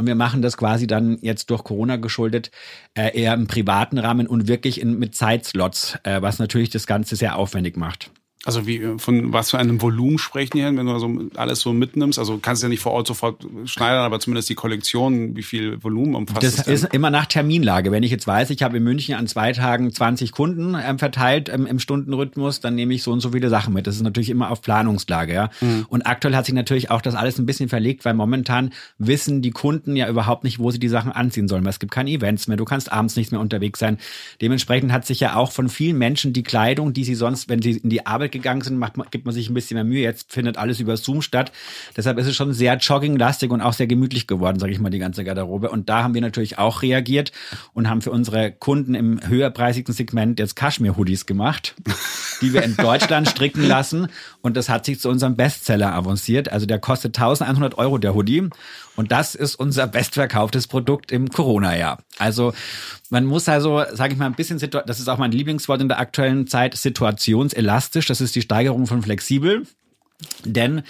und wir machen das quasi dann jetzt durch Corona geschuldet äh, eher im privaten Rahmen und wirklich in, mit Zeitslots, äh, was natürlich das Ganze sehr aufwendig macht. Also wie von was für einem Volumen sprechen hier, wenn du also alles so mitnimmst? Also kannst du ja nicht vor Ort sofort schneidern, aber zumindest die Kollektion, wie viel Volumen umfasst das? Das ist immer nach Terminlage. Wenn ich jetzt weiß, ich habe in München an zwei Tagen 20 Kunden ähm, verteilt ähm, im Stundenrhythmus, dann nehme ich so und so viele Sachen mit. Das ist natürlich immer auf Planungslage, ja. Mhm. Und aktuell hat sich natürlich auch das alles ein bisschen verlegt, weil momentan wissen die Kunden ja überhaupt nicht, wo sie die Sachen anziehen sollen. Weil es gibt keine Events mehr, du kannst abends nicht mehr unterwegs sein. Dementsprechend hat sich ja auch von vielen Menschen die Kleidung, die sie sonst, wenn sie in die Arbeit gegangen sind, macht, gibt man sich ein bisschen mehr Mühe. Jetzt findet alles über Zoom statt. Deshalb ist es schon sehr jogginglastig und auch sehr gemütlich geworden, sage ich mal, die ganze Garderobe. Und da haben wir natürlich auch reagiert und haben für unsere Kunden im höherpreisigen Segment jetzt Kaschmir-Hoodies gemacht, die wir in Deutschland stricken lassen. Und das hat sich zu unserem Bestseller avanciert. Also der kostet 1100 Euro, der Hoodie. Und das ist unser bestverkauftes Produkt im Corona-Jahr. Also man muss also, sage ich mal, ein bisschen, das ist auch mein Lieblingswort in der aktuellen Zeit, situationselastisch. Das ist die Steigerung von flexibel. Denn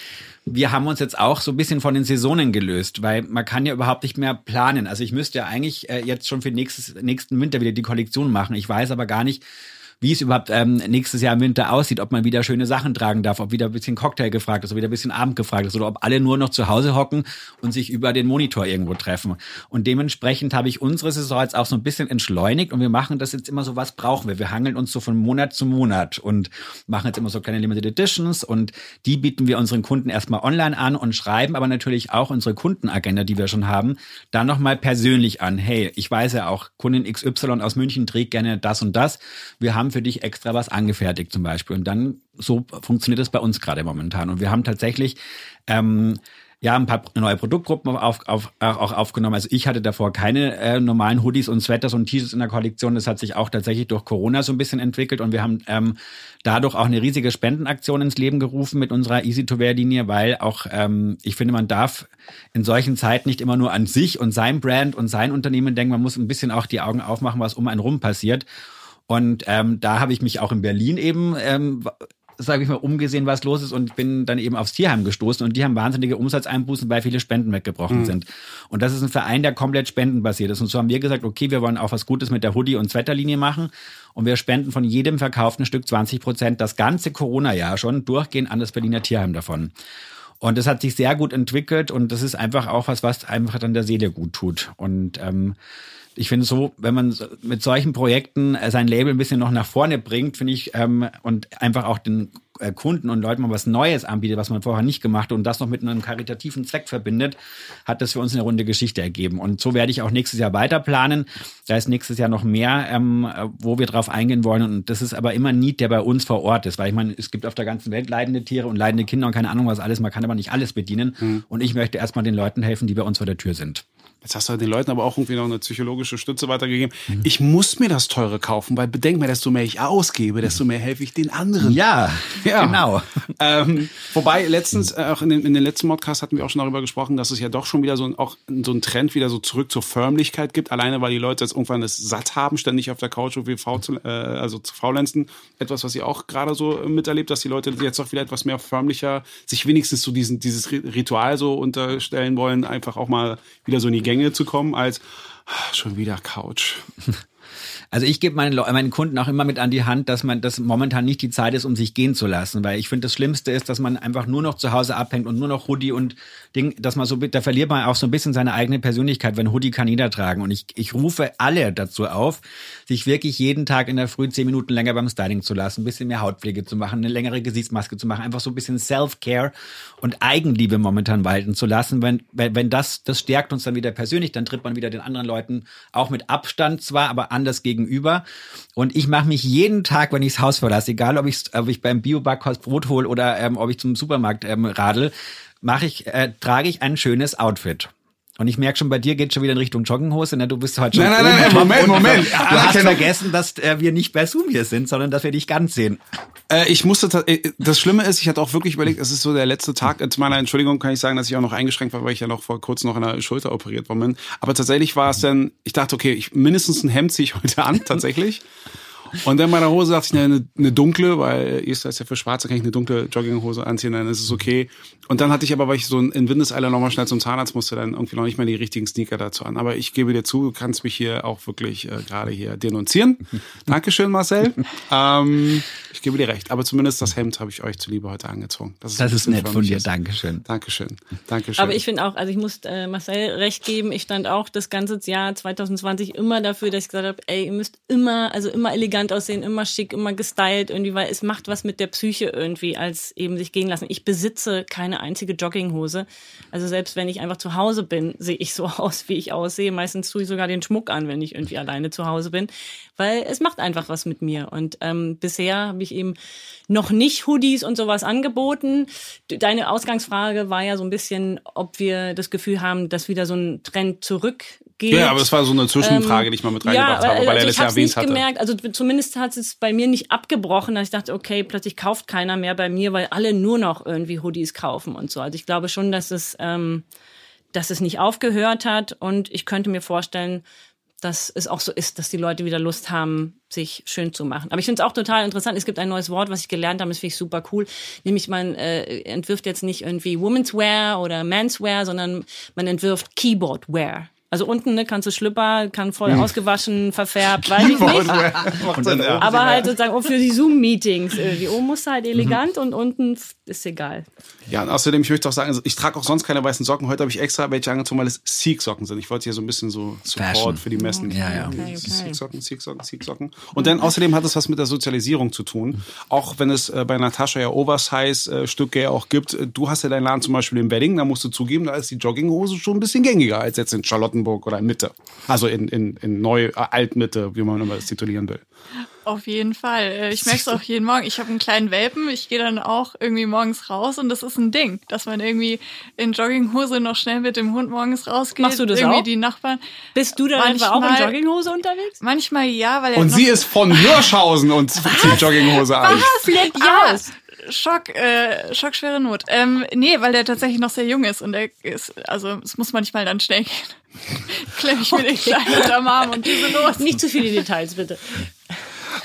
wir haben uns jetzt auch so ein bisschen von den Saisonen gelöst, weil man kann ja überhaupt nicht mehr planen. Also ich müsste ja eigentlich äh, jetzt schon für nächstes, nächsten Winter wieder die Kollektion machen. Ich weiß aber gar nicht, wie es überhaupt ähm, nächstes Jahr im Winter aussieht, ob man wieder schöne Sachen tragen darf, ob wieder ein bisschen Cocktail gefragt ist, ob wieder ein bisschen Abend gefragt ist oder ob alle nur noch zu Hause hocken und sich über den Monitor irgendwo treffen. Und dementsprechend habe ich unsere Saison jetzt auch so ein bisschen entschleunigt und wir machen das jetzt immer so, was brauchen wir? Wir hangeln uns so von Monat zu Monat und machen jetzt immer so kleine Limited Editions und die bieten wir unseren Kunden erstmal online an und schreiben aber natürlich auch unsere Kundenagenda, die wir schon haben, dann nochmal persönlich an. Hey, ich weiß ja auch, Kundin XY aus München trägt gerne das und das. Wir haben für dich extra was angefertigt zum Beispiel. Und dann so funktioniert das bei uns gerade momentan. Und wir haben tatsächlich ähm, ja, ein paar neue Produktgruppen auf, auf, auch aufgenommen. Also ich hatte davor keine äh, normalen Hoodies und Sweaters und T-Shirts in der Kollektion. Das hat sich auch tatsächlich durch Corona so ein bisschen entwickelt und wir haben ähm, dadurch auch eine riesige Spendenaktion ins Leben gerufen mit unserer Easy-to-Wear-Linie, weil auch ähm, ich finde, man darf in solchen Zeiten nicht immer nur an sich und sein Brand und sein Unternehmen denken. Man muss ein bisschen auch die Augen aufmachen, was um einen rum passiert. Und ähm, da habe ich mich auch in Berlin eben, ähm, sage ich mal, umgesehen, was los ist und bin dann eben aufs Tierheim gestoßen und die haben wahnsinnige Umsatzeinbußen, weil viele Spenden weggebrochen mhm. sind. Und das ist ein Verein, der komplett spendenbasiert ist. Und so haben wir gesagt, okay, wir wollen auch was Gutes mit der Hoodie- und Sweaterlinie machen und wir spenden von jedem verkauften Stück 20 Prozent das ganze Corona-Jahr schon durchgehend an das Berliner Tierheim davon. Und das hat sich sehr gut entwickelt und das ist einfach auch was, was einfach dann der Seele gut tut. Und ähm, ich finde so, wenn man mit solchen Projekten äh, sein Label ein bisschen noch nach vorne bringt, finde ich, ähm, und einfach auch den äh, Kunden und Leuten mal was Neues anbietet, was man vorher nicht gemacht hat und das noch mit einem karitativen Zweck verbindet, hat das für uns eine runde Geschichte ergeben. Und so werde ich auch nächstes Jahr weiter planen. Da ist nächstes Jahr noch mehr, ähm, wo wir drauf eingehen wollen. Und das ist aber immer ein Need, der bei uns vor Ort ist, weil ich meine, es gibt auf der ganzen Welt leidende Tiere und leidende Kinder und keine Ahnung was alles. Man kann aber nicht alles bedienen. Mhm. Und ich möchte erstmal den Leuten helfen, die bei uns vor der Tür sind. Jetzt hast du den Leuten aber auch irgendwie noch eine psychologische Stütze weitergegeben. Mhm. Ich muss mir das teure kaufen, weil bedenk mir, desto mehr ich ausgebe, desto mehr helfe ich den anderen. Ja, ja. genau. Ähm, wobei letztens, äh, auch in den, in den letzten Podcasts hatten wir auch schon darüber gesprochen, dass es ja doch schon wieder so ein, auch so ein Trend wieder so zurück zur Förmlichkeit gibt. Alleine, weil die Leute jetzt irgendwann es satt haben, ständig auf der Couch irgendwie faul zu, äh, also zu faulenzen. Etwas, was ihr auch gerade so miterlebt, dass die Leute jetzt auch wieder etwas mehr förmlicher sich wenigstens so diesen, dieses Ritual so unterstellen wollen, einfach auch mal wieder so in die Gänge zu kommen, als ach, schon wieder Couch. Also ich gebe meinen, meinen Kunden auch immer mit an die Hand, dass man das momentan nicht die Zeit ist, um sich gehen zu lassen, weil ich finde, das Schlimmste ist, dass man einfach nur noch zu Hause abhängt und nur noch Hoodie und Ding, dass man so, da verliert man auch so ein bisschen seine eigene Persönlichkeit, wenn Hoodie kann jeder tragen. Und ich, ich rufe alle dazu auf, sich wirklich jeden Tag in der Früh zehn Minuten länger beim Styling zu lassen, ein bisschen mehr Hautpflege zu machen, eine längere Gesichtsmaske zu machen, einfach so ein bisschen Self-Care und Eigenliebe momentan walten zu lassen. Wenn, wenn, wenn das, das stärkt uns dann wieder persönlich, dann tritt man wieder den anderen Leuten auch mit Abstand zwar, aber anders gegenüber. Und ich mache mich jeden Tag, wenn ich das Haus verlasse, egal ob ich, ob ich beim Biobackhaus Brot hole oder ähm, ob ich zum Supermarkt ähm, radel, mache ich, äh, trage ich ein schönes Outfit. Und ich merke schon, bei dir geht schon wieder in Richtung Jogginghose. Ne? Du bist heute schon. Nein, nein, nein, Moment, Moment. Du hast vergessen, dass äh, wir nicht bei Zoom hier sind, sondern dass wir dich ganz sehen. Äh, ich musste, äh, das Schlimme ist, ich hatte auch wirklich überlegt, es ist so der letzte Tag. Zu meiner Entschuldigung kann ich sagen, dass ich auch noch eingeschränkt war, weil ich ja noch vor kurzem noch an der Schulter operiert worden bin. Aber tatsächlich war es dann, ich dachte, okay, ich, mindestens ein Hemd ziehe ich heute an, tatsächlich. Und dann meiner Hose dachte ich, eine, eine dunkle, weil Esther ist ja für Schwarze, kann ich eine dunkle Jogginghose anziehen, dann ist es okay. Und dann hatte ich aber, weil ich so in Windeseile nochmal schnell zum Zahnarzt musste, dann irgendwie noch nicht mehr die richtigen Sneaker dazu an. Aber ich gebe dir zu, du kannst mich hier auch wirklich äh, gerade hier denunzieren. Dankeschön, Marcel. ähm, ich gebe dir recht. Aber zumindest das Hemd habe ich euch zuliebe heute angezogen. Das ist, das ist nett von dir. Ist. Dankeschön. Dankeschön. Dankeschön. Aber ich finde auch, also ich muss äh, Marcel recht geben, ich stand auch das ganze Jahr 2020 immer dafür, dass ich gesagt habe, ey, ihr müsst immer, also immer elegant aussehen, immer schick, immer gestylt irgendwie, weil es macht was mit der Psyche irgendwie, als eben sich gehen lassen. Ich besitze keine einzige Jogginghose. Also selbst wenn ich einfach zu Hause bin, sehe ich so aus, wie ich aussehe. Meistens tue ich sogar den Schmuck an, wenn ich irgendwie alleine zu Hause bin, weil es macht einfach was mit mir. Und ähm, bisher habe ich eben noch nicht Hoodies und sowas angeboten. Deine Ausgangsfrage war ja so ein bisschen, ob wir das Gefühl haben, dass wieder so ein Trend zurückgeht. Ja, aber das war so eine Zwischenfrage, ähm, die ich mal mit reingebracht ja, habe, weil also er das ja erwähnt nicht hatte. Gemerkt, also zumindest hat es bei mir nicht abgebrochen, dass ich dachte, okay, plötzlich kauft keiner mehr bei mir, weil alle nur noch irgendwie Hoodies kaufen und so. Also ich glaube schon, dass es, ähm, dass es nicht aufgehört hat und ich könnte mir vorstellen, dass es auch so ist, dass die Leute wieder Lust haben, sich schön zu machen. Aber ich finde es auch total interessant. Es gibt ein neues Wort, was ich gelernt habe, das finde ich super cool. Nämlich man äh, entwirft jetzt nicht irgendwie Women's Wear oder Menswear, sondern man entwirft Keyboard Wear. Also unten ne, kannst du Schlüpper, kann voll hm. ausgewaschen, verfärbt, weiß ich nicht. Aber halt sozusagen auch für die Zoom-Meetings irgendwie. Oben musst du halt elegant mhm. und unten ist egal. Ja, und außerdem, ich möchte auch sagen, also ich trage auch sonst keine weißen Socken. Heute habe ich extra welche angezogen, weil es Sikh-Socken sind. Ich wollte hier so ein bisschen so Support Fashion. für die Messen. Ja, ja. Okay, okay. Sikh-Socken, Sikh-Socken, Sikh-Socken. Und dann außerdem hat es was mit der Sozialisierung zu tun. Auch wenn es äh, bei Natascha ja Oversize-Stücke ja auch gibt. Du hast ja deinen Laden zum Beispiel in Wedding, da musst du zugeben, da ist die Jogginghose schon ein bisschen gängiger als jetzt in Charlotten Charlottenburg oder in Mitte. Also in, in, in Neu, äh, Altmitte, wie man immer das titulieren will. Auf jeden Fall. Äh, ich merke es auch jeden Morgen. Ich habe einen kleinen Welpen. Ich gehe dann auch irgendwie morgens raus und das ist ein Ding, dass man irgendwie in Jogginghose noch schnell mit dem Hund morgens rausgeht. Machst du das irgendwie auch? die Nachbarn. Bist du dann manchmal, auch in Jogginghose unterwegs? Manchmal ja, weil er Und sie ist von Hirschhausen und zieht Jogginghose an. Was? Flippt ja. Schock, äh, schockschwere Not. Ähm, nee, weil der tatsächlich noch sehr jung ist und er ist, also es muss manchmal dann schnell gehen. Klemm ich mir den Kleinen unterm Arm und diese los. Nicht zu viele Details, bitte.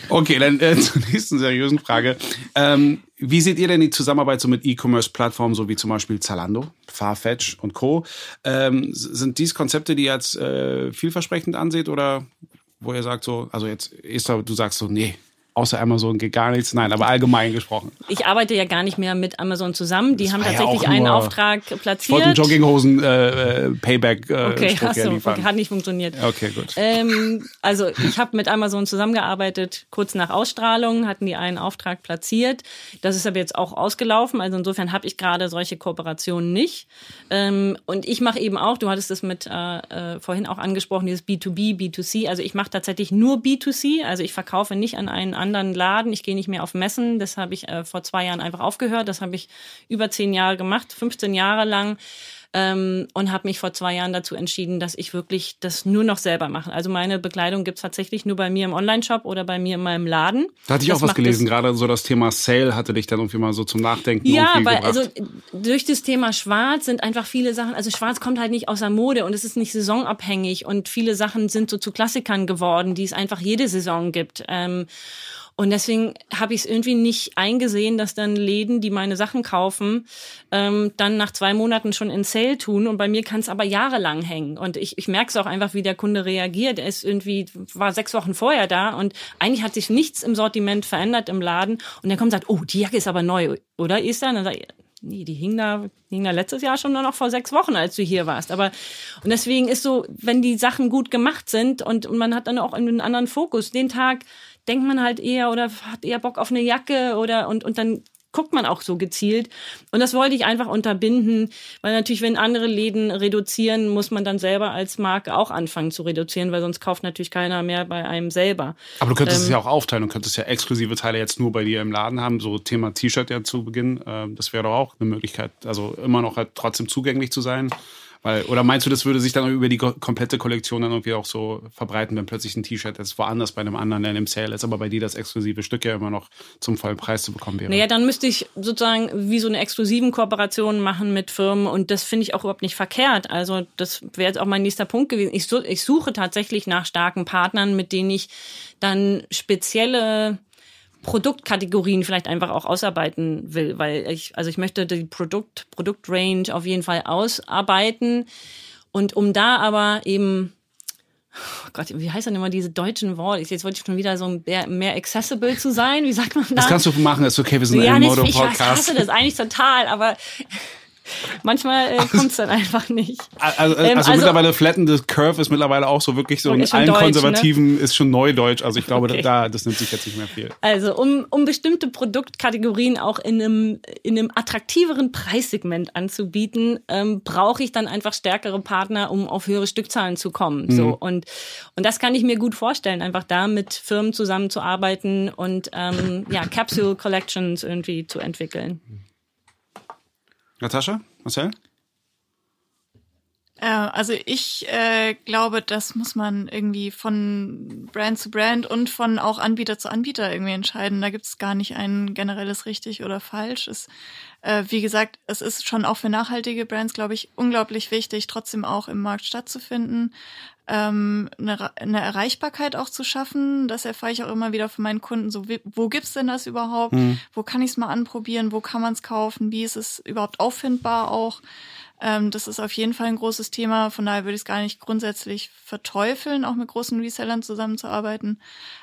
Okay, dann äh, zur nächsten seriösen Frage. Ähm, wie seht ihr denn die Zusammenarbeit so mit E-Commerce-Plattformen, so wie zum Beispiel Zalando, Farfetch und Co.? Ähm, sind dies Konzepte, die ihr jetzt äh, vielversprechend anseht oder wo ihr sagt so, also jetzt Esther, du sagst so, nee, außer Amazon geht gar nichts. Nein, aber allgemein gesprochen. Ich arbeite ja gar nicht mehr mit Amazon zusammen. Die das haben tatsächlich ja einen Auftrag platziert. Ich wollte einen Jogginghosen äh, Payback äh, okay, achso, okay, hat nicht funktioniert. Okay, gut. Ähm, also ich habe mit Amazon zusammengearbeitet. Kurz nach Ausstrahlung hatten die einen Auftrag platziert. Das ist aber jetzt auch ausgelaufen. Also insofern habe ich gerade solche Kooperationen nicht. Ähm, und ich mache eben auch. Du hattest es mit äh, äh vorhin auch angesprochen, dieses B2B, B2C. Also ich mache tatsächlich nur B2C. Also ich verkaufe nicht an einen anderen Laden. Ich gehe nicht mehr auf Messen. Das habe ich äh, vor zwei Jahren einfach aufgehört. Das habe ich über zehn Jahre gemacht, 15 Jahre lang. Ähm, und habe mich vor zwei Jahren dazu entschieden, dass ich wirklich das nur noch selber mache. Also meine Bekleidung gibt's tatsächlich nur bei mir im Online-Shop oder bei mir in meinem Laden. Da hatte ich das auch was gelesen, es- gerade so das Thema Sale hatte dich dann irgendwie mal so zum Nachdenken Ja, weil gebracht. also durch das Thema Schwarz sind einfach viele Sachen, also Schwarz kommt halt nicht aus der Mode und es ist nicht saisonabhängig und viele Sachen sind so zu Klassikern geworden, die es einfach jede Saison gibt. Ähm, und deswegen habe ich es irgendwie nicht eingesehen, dass dann Läden, die meine Sachen kaufen, ähm, dann nach zwei Monaten schon in Sale tun. Und bei mir kann es aber jahrelang hängen. Und ich, ich merke es auch einfach, wie der Kunde reagiert. Er ist irgendwie, war sechs Wochen vorher da und eigentlich hat sich nichts im Sortiment verändert im Laden. Und er kommt und sagt, oh, die Jacke ist aber neu, oder Esther? Und dann sag ich, nee, die hing da, hing da letztes Jahr schon nur noch vor sechs Wochen, als du hier warst. Aber und deswegen ist so, wenn die Sachen gut gemacht sind und, und man hat dann auch einen anderen Fokus, den Tag denkt man halt eher oder hat eher Bock auf eine Jacke oder und, und dann guckt man auch so gezielt. Und das wollte ich einfach unterbinden, weil natürlich, wenn andere Läden reduzieren, muss man dann selber als Marke auch anfangen zu reduzieren, weil sonst kauft natürlich keiner mehr bei einem selber. Aber du könntest es ähm, ja auch aufteilen und könntest ja exklusive Teile jetzt nur bei dir im Laden haben, so Thema T-Shirt ja zu Beginn. Ähm, das wäre doch auch eine Möglichkeit, also immer noch halt trotzdem zugänglich zu sein. Weil, oder meinst du, das würde sich dann über die ko- komplette Kollektion dann irgendwie auch so verbreiten, wenn plötzlich ein T-Shirt jetzt woanders bei einem anderen in dem Sale ist, aber bei dir das exklusive Stück ja immer noch zum vollen Preis zu bekommen wäre? Naja, dann müsste ich sozusagen wie so eine exklusiven Kooperation machen mit Firmen und das finde ich auch überhaupt nicht verkehrt. Also das wäre jetzt auch mein nächster Punkt gewesen. Ich, su ich suche tatsächlich nach starken Partnern, mit denen ich dann spezielle Produktkategorien vielleicht einfach auch ausarbeiten will, weil ich, also ich möchte die Produkt, Produktrange auf jeden Fall ausarbeiten und um da aber eben Oh Gott, wie heißt denn immer diese deutschen Worte? Jetzt wollte ich schon wieder so mehr, mehr accessible zu sein. Wie sagt man da? das kannst du machen, ist okay, wir sind ja, ein nee, ich Modo-Podcast. hasse das eigentlich total, aber manchmal äh, kommt es dann einfach nicht. Also, Ähm, also, also- mittlerweile Flatten the Curve ist mittlerweile auch so wirklich so in Ist schon allen Deutsch, ne? Konservativen ist schon Neudeutsch. Also ich glaube, Okay. da, das nimmt sich jetzt nicht mehr viel. Also um, um bestimmte Produktkategorien auch in einem, in einem attraktiveren Preissegment anzubieten, ähm, brauche ich dann einfach stärkere Partner, um auf höhere Stückzahlen zu kommen. So und und das kann ich mir gut vorstellen, einfach da mit Firmen zusammenzuarbeiten und ähm, ja Capsule Collections irgendwie zu entwickeln. Natascha, Marcel? Äh, also ich äh, glaube, das muss man irgendwie von Brand zu Brand und von auch Anbieter zu Anbieter irgendwie entscheiden. Da gibt es gar nicht ein generelles richtig oder falsch. Es, äh, wie gesagt, es ist schon auch für nachhaltige Brands, glaube ich, unglaublich wichtig, trotzdem auch im Markt stattzufinden. Ähm, eine, eine Erreichbarkeit auch zu schaffen. Das erfahre ich auch immer wieder von meinen Kunden. So, wo gibt's denn das überhaupt? Wo kann ich es mal anprobieren? Wo kann man es kaufen? Wie ist es überhaupt auffindbar auch? Ähm, das ist auf jeden Fall ein großes Thema. Von daher würde ich es gar nicht grundsätzlich verteufeln, auch mit großen Resellern zusammenzuarbeiten.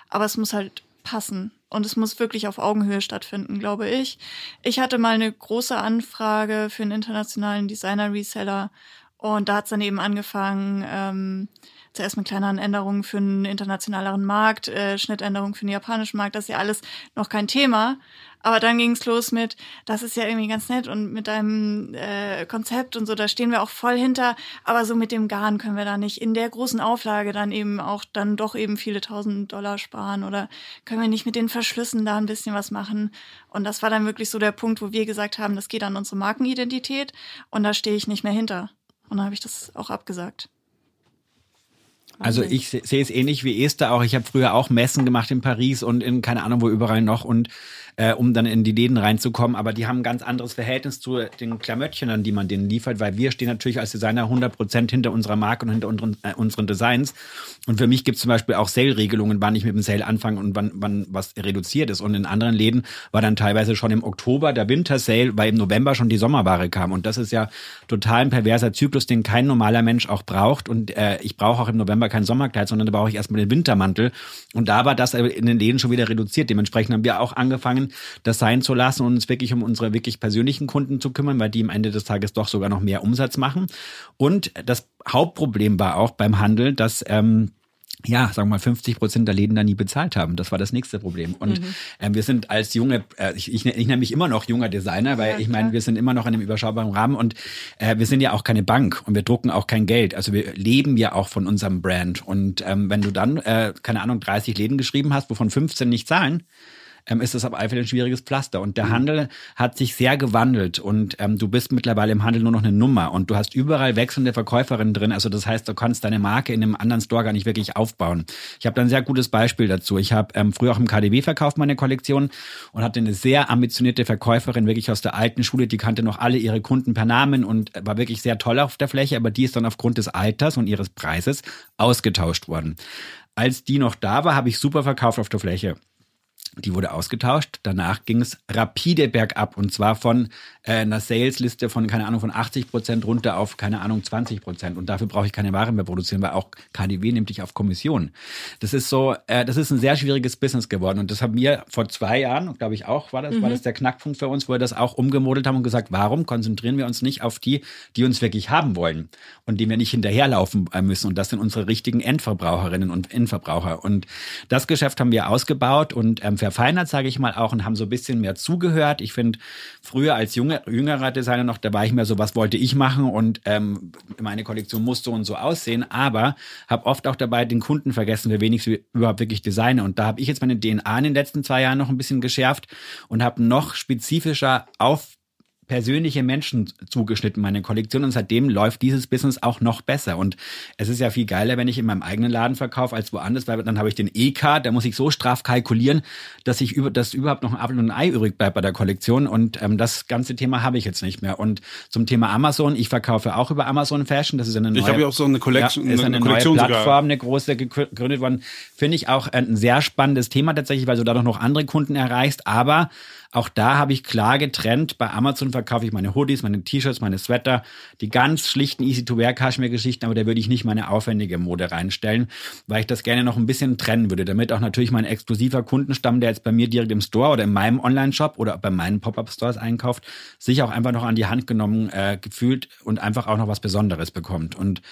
Aber es muss halt passen. Und es muss wirklich auf Augenhöhe stattfinden, glaube ich. Ich hatte mal eine große Anfrage für einen internationalen Designer-Reseller. Und da hat es dann eben angefangen, ähm, zuerst mit kleineren Änderungen für einen internationaleren Markt, äh, Schnittänderungen für den japanischen Markt. Das ist ja alles noch kein Thema. Aber dann ging es los mit, das ist ja irgendwie ganz nett und mit deinem äh, Konzept und so, da stehen wir auch voll hinter. Aber so mit dem Garn können wir da nicht in der großen Auflage dann eben auch dann doch eben viele tausend Dollar sparen oder können wir nicht mit den Verschlüssen da ein bisschen was machen. Und das war dann wirklich so der Punkt, wo wir gesagt haben, das geht an unsere Markenidentität und da stehe ich nicht mehr hinter. Und dann habe ich das auch abgesagt. Also ich se- sehe es ähnlich wie Esther auch. Ich habe früher auch Messen gemacht in Paris und in keine Ahnung wo überall noch und äh, um dann in die Läden reinzukommen. Aber die haben ein ganz anderes Verhältnis zu den Klamöttchen, an die man denen liefert, weil wir stehen natürlich als Designer 100% hinter unserer Marke und hinter unseren, äh, unseren Designs. Und für mich gibt es zum Beispiel auch Sale-Regelungen, wann ich mit dem Sale anfange und wann, wann was reduziert ist. Und in anderen Läden war dann teilweise schon im Oktober der Winter-Sale, weil im November schon die Sommerware kam. Und das ist ja total ein perverser Zyklus, den kein normaler Mensch auch braucht. Und äh, ich brauche auch im November kein Sommerkleid, sondern da brauche ich erstmal den Wintermantel. Und da war das in den Läden schon wieder reduziert. Dementsprechend haben wir auch angefangen, das sein zu lassen und uns wirklich um unsere wirklich persönlichen Kunden zu kümmern, weil die am Ende des Tages doch sogar noch mehr Umsatz machen. Und das Hauptproblem war auch beim Handel, dass ähm, ja, sagen wir mal, 50 Prozent der Läden da nie bezahlt haben. Das war das nächste Problem. Und ähm, wir sind als junge, äh, ich, ich, ich nenne mich immer noch junger Designer, weil Ja, ich meine, wir sind immer noch in einem überschaubaren Rahmen und äh, wir sind ja auch keine Bank und wir drucken auch kein Geld. Also wir leben ja auch von unserem Brand. Und ähm, wenn du dann, äh, keine Ahnung, 30 Läden geschrieben hast, wovon 15 nicht zahlen, ähm, ist das auf alle Fälle ein schwieriges Pflaster. Und der mhm. Handel hat sich sehr gewandelt und ähm, du bist mittlerweile im Handel nur noch eine Nummer und du hast überall wechselnde Verkäuferinnen drin. Also das heißt, du kannst deine Marke in einem anderen Store gar nicht wirklich aufbauen. Ich habe da ein sehr gutes Beispiel dazu. Ich habe ähm, früher auch im KDW verkauft meine Kollektion und hatte eine sehr ambitionierte Verkäuferin, wirklich aus der alten Schule, die kannte noch alle ihre Kunden per Namen und war wirklich sehr toll auf der Fläche, aber die ist dann aufgrund des Alters und ihres Preises ausgetauscht worden. Als die noch da war, habe ich super verkauft auf der Fläche. Die wurde ausgetauscht. Danach ging es rapide bergab und zwar von äh, einer Salesliste von, keine Ahnung, von 80 Prozent runter auf, keine Ahnung, 20 Prozent. Und dafür brauche ich keine Ware mehr produzieren, weil auch KDW nimmt dich auf Kommission. Das ist so, äh, das ist ein sehr schwieriges Business geworden. Und das haben wir vor zwei Jahren, glaube ich auch, war das, mhm. war das der Knackpunkt für uns, wo wir das auch umgemodelt haben und gesagt, warum konzentrieren wir uns nicht auf die, die uns wirklich haben wollen und die wir nicht hinterherlaufen äh, müssen. Und das sind unsere richtigen Endverbraucherinnen und Endverbraucher. Und das Geschäft haben wir ausgebaut und ähm, verfeinert, sage ich mal auch, und haben so ein bisschen mehr zugehört. Ich finde, früher als junge, jüngerer Designer noch, da war ich mehr so, was wollte ich machen und ähm, meine Kollektion muss so und so aussehen, aber habe oft auch dabei den Kunden vergessen, wer wenigstens überhaupt wirklich designe. Und da habe ich jetzt meine DNA in den letzten zwei Jahren noch ein bisschen geschärft und habe noch spezifischer auf persönliche Menschen zugeschnitten, meine Kollektion. Und seitdem läuft dieses Business auch noch besser. Und es ist ja viel geiler, wenn ich in meinem eigenen Laden verkaufe als woanders, weil dann habe ich den EK, da muss ich so straff kalkulieren, dass ich über, dass überhaupt noch ein Apfel und ein Ei übrig bleibt bei der Kollektion. Und ähm, das ganze Thema habe ich jetzt nicht mehr. Und zum Thema Amazon, ich verkaufe auch über Amazon Fashion. Das ist eine neue, ich habe ja auch so eine Collection, ja, ist eine, eine neue Plattform, sogar. eine große gegründet worden. Finde ich auch ein sehr spannendes Thema tatsächlich, weil du dadurch noch andere Kunden erreichst. Aber auch da habe ich klar getrennt. Bei Amazon verkaufe ich meine Hoodies, meine T-Shirts, meine Sweater, die ganz schlichten Easy-to-Wear-Kaschmir-Geschichten, aber da würde ich nicht meine aufwendige Mode reinstellen, weil ich das gerne noch ein bisschen trennen würde, damit auch natürlich mein exklusiver Kundenstamm, der jetzt bei mir direkt im Store oder in meinem Online-Shop oder bei meinen Pop-Up-Stores einkauft, sich auch einfach noch an die Hand genommen äh, gefühlt und einfach auch noch was Besonderes bekommt. Und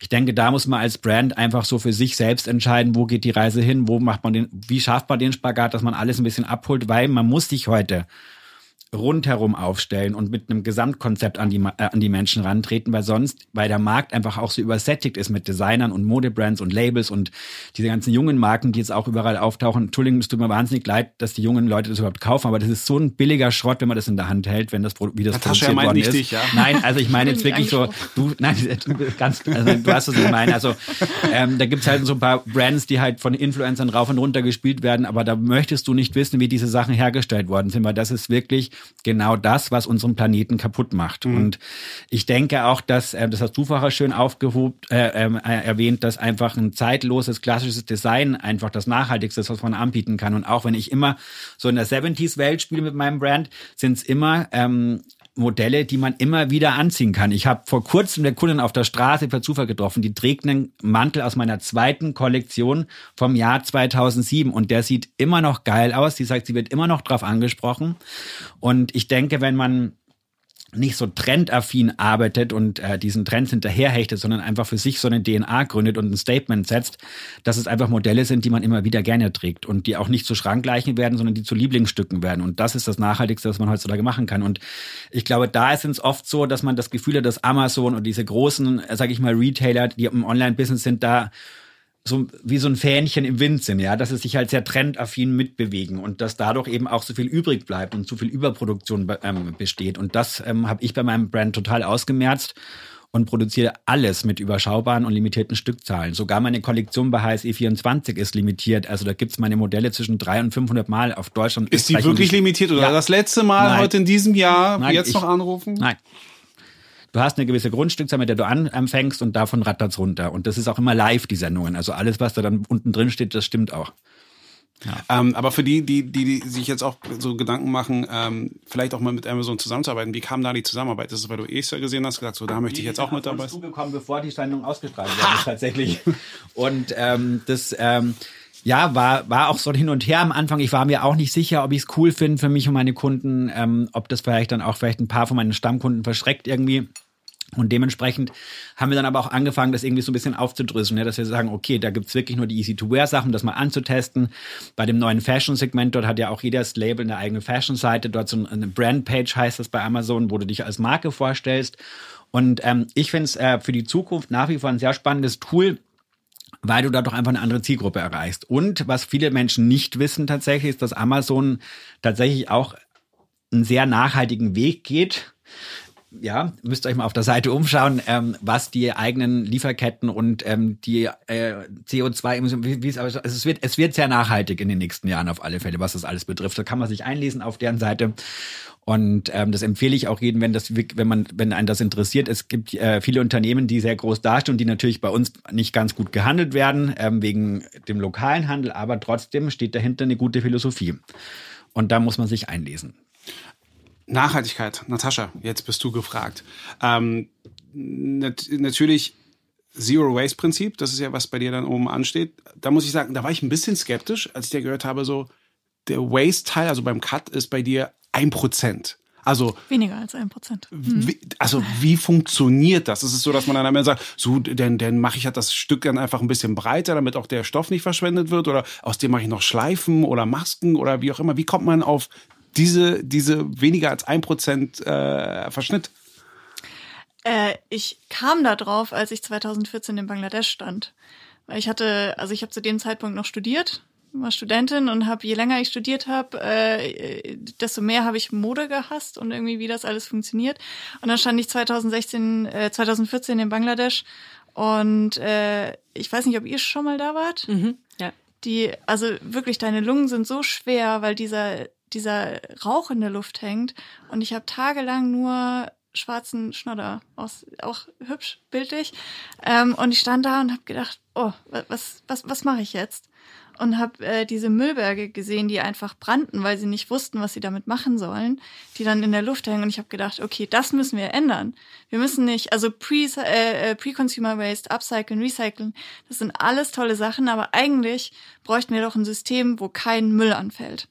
ich denke, da muss man als Brand einfach so für sich selbst entscheiden, wo geht die Reise hin, wo macht man den, wie schafft man den Spagat, dass man alles ein bisschen abholt, weil man muss sich heute Seite rundherum aufstellen und mit einem Gesamtkonzept an die, äh, an die Menschen rantreten, weil sonst, weil der Markt einfach auch so übersättigt ist mit Designern und Modebrands und Labels und diese ganzen jungen Marken, die jetzt auch überall auftauchen. Entschuldigung, es tut mir wahnsinnig leid, dass die jungen Leute das überhaupt kaufen, aber das ist so ein billiger Schrott, wenn man das in der Hand hält, wenn das wie das Natascha produziert worden ist. Dich, ja? Nein, also ich meine jetzt wirklich so, du, nein, ganz, also du was ich meine. Also ähm, da gibt's halt so ein paar Brands, die halt von Influencern rauf und runter gespielt werden, aber da möchtest du nicht wissen, wie diese Sachen hergestellt worden sind, weil das ist wirklich genau das, was unseren Planeten kaputt macht. Mhm. Und ich denke auch, dass, äh, das hast du vorher schön aufgehoben, äh, ähm, äh, erwähnt, dass einfach ein zeitloses, klassisches Design einfach das Nachhaltigste ist, was man anbieten kann. Und auch wenn ich immer so in der 70s-Welt spiele mit meinem Brand, sind es immer ähm, Modelle, die man immer wieder anziehen kann. Ich habe vor kurzem eine Kundin auf der Straße per Zufall getroffen, die trägt einen Mantel aus meiner zweiten Kollektion vom Jahr 2007 und der sieht immer noch geil aus. Sie sagt, sie wird immer noch drauf angesprochen. Und ich denke, wenn man nicht so trendaffin arbeitet und äh, diesen Trends hinterherhechtet, sondern einfach für sich so eine DNA gründet und ein Statement setzt, dass es einfach Modelle sind, die man immer wieder gerne trägt und die auch nicht zu Schrankleichen werden, sondern die zu Lieblingsstücken werden. Und das ist das Nachhaltigste, was man heutzutage machen kann. Und ich glaube, da ist es oft so, dass man das Gefühl hat, dass Amazon und diese großen, äh, sage ich mal, Retailer, die im Online-Business sind, da so wie so ein Fähnchen im Wind sind, ja, dass es sich halt sehr trendaffin mitbewegen und dass dadurch eben auch so viel übrig bleibt und so viel Überproduktion ähm, besteht. Und das ähm, habe ich bei meinem Brand total ausgemerzt und produziere alles mit überschaubaren und limitierten Stückzahlen. Sogar meine Kollektion bei HSE24 ist limitiert. Also da gibt's meine Modelle zwischen 300 und 500 Mal auf Deutschland. Ist die wirklich limitiert oder ja. das letzte Mal Nein. heute in diesem Jahr Nein, jetzt ich, noch anrufen? Nein. Du hast eine gewisse Grundstückzahl, mit der du anfängst und davon rattert's runter. Und das ist auch immer live, die Sendungen. Also alles, was da dann unten drin steht, das stimmt auch. Ja. Ähm, aber für die, die, die, die sich jetzt auch so Gedanken machen, ähm, vielleicht auch mal mit Amazon zusammenzuarbeiten, wie kam da die Zusammenarbeit? Das ist, weil du Esther gesehen hast, gesagt, so da möchte ich jetzt auch mit dabei sein. zugekommen, bevor die Sendung ausgestrahlt wurde, tatsächlich. Und ähm, das ähm, ja, war, war auch so hin und her am Anfang. Ich war mir auch nicht sicher, ob ich es cool finde für mich und meine Kunden, ähm, ob das vielleicht dann auch vielleicht ein paar von meinen Stammkunden verschreckt irgendwie. Und dementsprechend haben wir dann aber auch angefangen, das irgendwie so ein bisschen aufzudrüsseln, ja, dass wir sagen, okay, da gibt's wirklich nur die Easy-to-Wear-Sachen, das mal anzutesten. Bei dem neuen Fashion-Segment, dort hat ja auch jedes Label eine eigene Fashion-Seite, dort so eine Brand-Page heißt das bei Amazon, wo du dich als Marke vorstellst. Und ähm, ich finde es äh, für die Zukunft nach wie vor ein sehr spannendes Tool, weil du da doch einfach eine andere Zielgruppe erreichst. Und was viele Menschen nicht wissen tatsächlich, ist, dass Amazon tatsächlich auch einen sehr nachhaltigen Weg geht ja, müsst euch mal auf der Seite umschauen, ähm, was die eigenen Lieferketten und ähm, die äh, CO2-Emissionen, wie, wie es, also es wird, es wird sehr nachhaltig in den nächsten Jahren auf alle Fälle, was das alles betrifft. Da kann man sich einlesen auf deren Seite. Und ähm, das empfehle ich auch jedem, wenn das, wenn man, wenn einen das interessiert. Es gibt äh, viele Unternehmen, die sehr groß dastehen und die natürlich bei uns nicht ganz gut gehandelt werden ähm, wegen dem lokalen Handel, aber trotzdem steht dahinter eine gute Philosophie. Und da muss man sich einlesen. Nachhaltigkeit, Natascha, jetzt bist du gefragt. Ähm, nat natürlich Zero Waste Prinzip, das ist ja was bei dir dann oben ansteht. Da muss ich sagen, da war ich ein bisschen skeptisch, als ich dir gehört habe, so der Waste-Teil, also beim Cut, ist bei dir ein Prozent. Also weniger als ein Prozent. Mhm. Also wie funktioniert das? Ist es so, dass man dann einmal sagt, so, dann, dann mache ich halt das Stück dann einfach ein bisschen breiter, damit auch der Stoff nicht verschwendet wird, oder aus dem mache ich noch Schleifen oder Masken oder wie auch immer. Wie kommt man auf diese, diese weniger als ein Prozent äh, Verschnitt? Äh, ich kam da drauf, als ich 2014 in Bangladesch stand. Weil ich hatte, also ich habe zu dem Zeitpunkt noch studiert, war Studentin und habe, je länger ich studiert habe, äh, desto mehr habe ich Mode gehasst und irgendwie, wie das alles funktioniert. Und dann stand ich 2016, äh, 2014 in Bangladesch und äh, ich weiß nicht, ob ihr schon mal da wart. Mhm, ja. Die, also wirklich, deine Lungen sind so schwer, weil dieser dieser Rauch in der Luft hängt. Und ich habe tagelang nur schwarzen Schnodder aus auch hübsch bildlich. Ähm, und ich stand da und habe gedacht oh was was was mache ich jetzt? Und habe äh, diese Müllberge gesehen die einfach brannten weil sie nicht wussten was sie damit machen sollen die dann in der Luft hängen. Und ich habe gedacht okay das müssen wir ändern. Wir müssen nicht also pre äh, äh, pre Waste upcyclen recyceln das sind alles tolle Sachen aber eigentlich bräuchten wir doch ein System wo kein Müll anfällt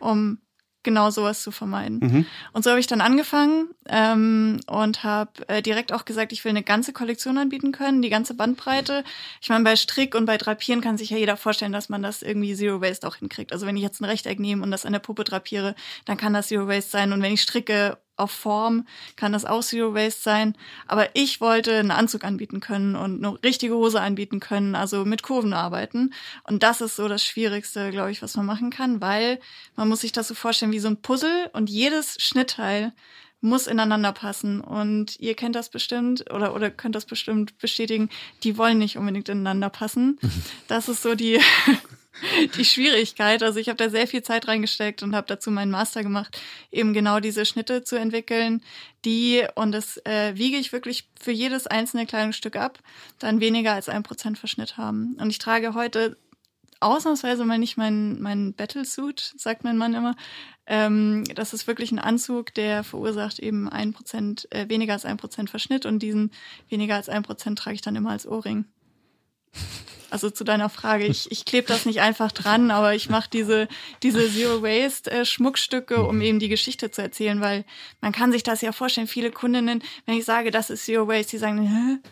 um genau sowas zu vermeiden. Mhm. Und so habe ich dann angefangen ähm, und habe äh, direkt auch gesagt, ich will eine ganze Kollektion anbieten können, die ganze Bandbreite. Ich meine, bei Strick und bei Drapieren kann sich ja jeder vorstellen, dass man das irgendwie Zero Waste auch hinkriegt. Also wenn ich jetzt ein Rechteck nehme und das an der Puppe drapiere, dann kann das Zero Waste sein. Und wenn ich stricke auf Form kann das auch Zero Waste sein. Aber ich wollte einen Anzug anbieten können und eine richtige Hose anbieten können, also mit Kurven arbeiten. Und das ist so das Schwierigste, glaube ich, was man machen kann, weil man muss sich das so vorstellen wie so ein Puzzle und jedes Schnittteil muss ineinander passen. Und ihr kennt das bestimmt oder, oder könnt das bestimmt bestätigen, die wollen nicht unbedingt ineinander passen. Das ist so die, die Schwierigkeit. Also ich habe da sehr viel Zeit reingesteckt und habe dazu meinen Master gemacht, eben genau diese Schnitte zu entwickeln, die, und das äh, wiege ich wirklich für jedes einzelne Kleidungsstück ab, dann weniger als ein Prozent Verschnitt haben. Und ich trage heute ausnahmsweise mal nicht meinen mein Battlesuit, sagt mein Mann immer. Ähm, das ist wirklich ein Anzug, der verursacht eben ein Prozent, äh, weniger als ein Prozent Verschnitt und diesen weniger als ein Prozent trage ich dann immer als Ohrring. Also zu deiner Frage, ich, ich klebe das nicht einfach dran, aber ich mache diese, diese Zero Waste äh, Schmuckstücke, um eben die Geschichte zu erzählen, weil man kann sich das ja vorstellen. Viele Kundinnen, wenn ich sage, das ist Zero Waste, die sagen, hä?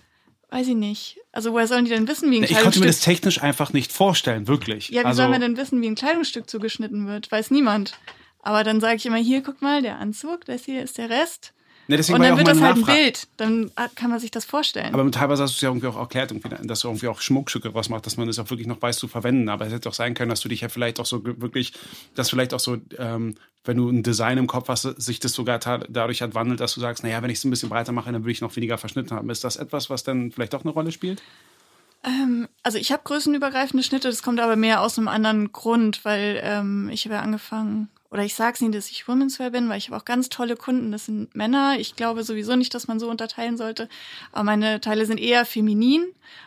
Weiß ich nicht. Also woher sollen die denn wissen, wie ein ich Kleidungsstück... Ich konnte mir das technisch einfach nicht vorstellen, wirklich. Ja, wie also, soll man denn wissen, wie ein Kleidungsstück zugeschnitten wird? Weiß niemand. Aber dann sage ich immer, hier, guck mal, der Anzug, das hier ist der Rest. Ne, und dann wird das halt ein Bild, dann kann man sich das vorstellen. Aber teilweise hast du es ja irgendwie auch erklärt, dass du irgendwie auch Schmuckstücke was machst, dass man das auch wirklich noch weiß zu verwenden. Aber es hätte auch sein können, dass du dich ja vielleicht auch so wirklich, dass vielleicht auch so, ähm, wenn du ein Design im Kopf hast, sich das sogar dadurch hat wandelt, dass du sagst, naja, wenn ich es ein bisschen breiter mache, dann will ich noch weniger verschnitten haben. Ist das etwas, was dann vielleicht auch eine Rolle spielt? Ähm, also ich habe größenübergreifende Schnitte, das kommt aber mehr aus einem anderen Grund, weil ähm, ich habe ja angefangen oder ich sage es nie, dass ich Womenswear bin, weil ich habe auch ganz tolle Kunden, das sind Männer. Ich glaube sowieso nicht, dass man so unterteilen sollte, aber meine Teile sind eher feminin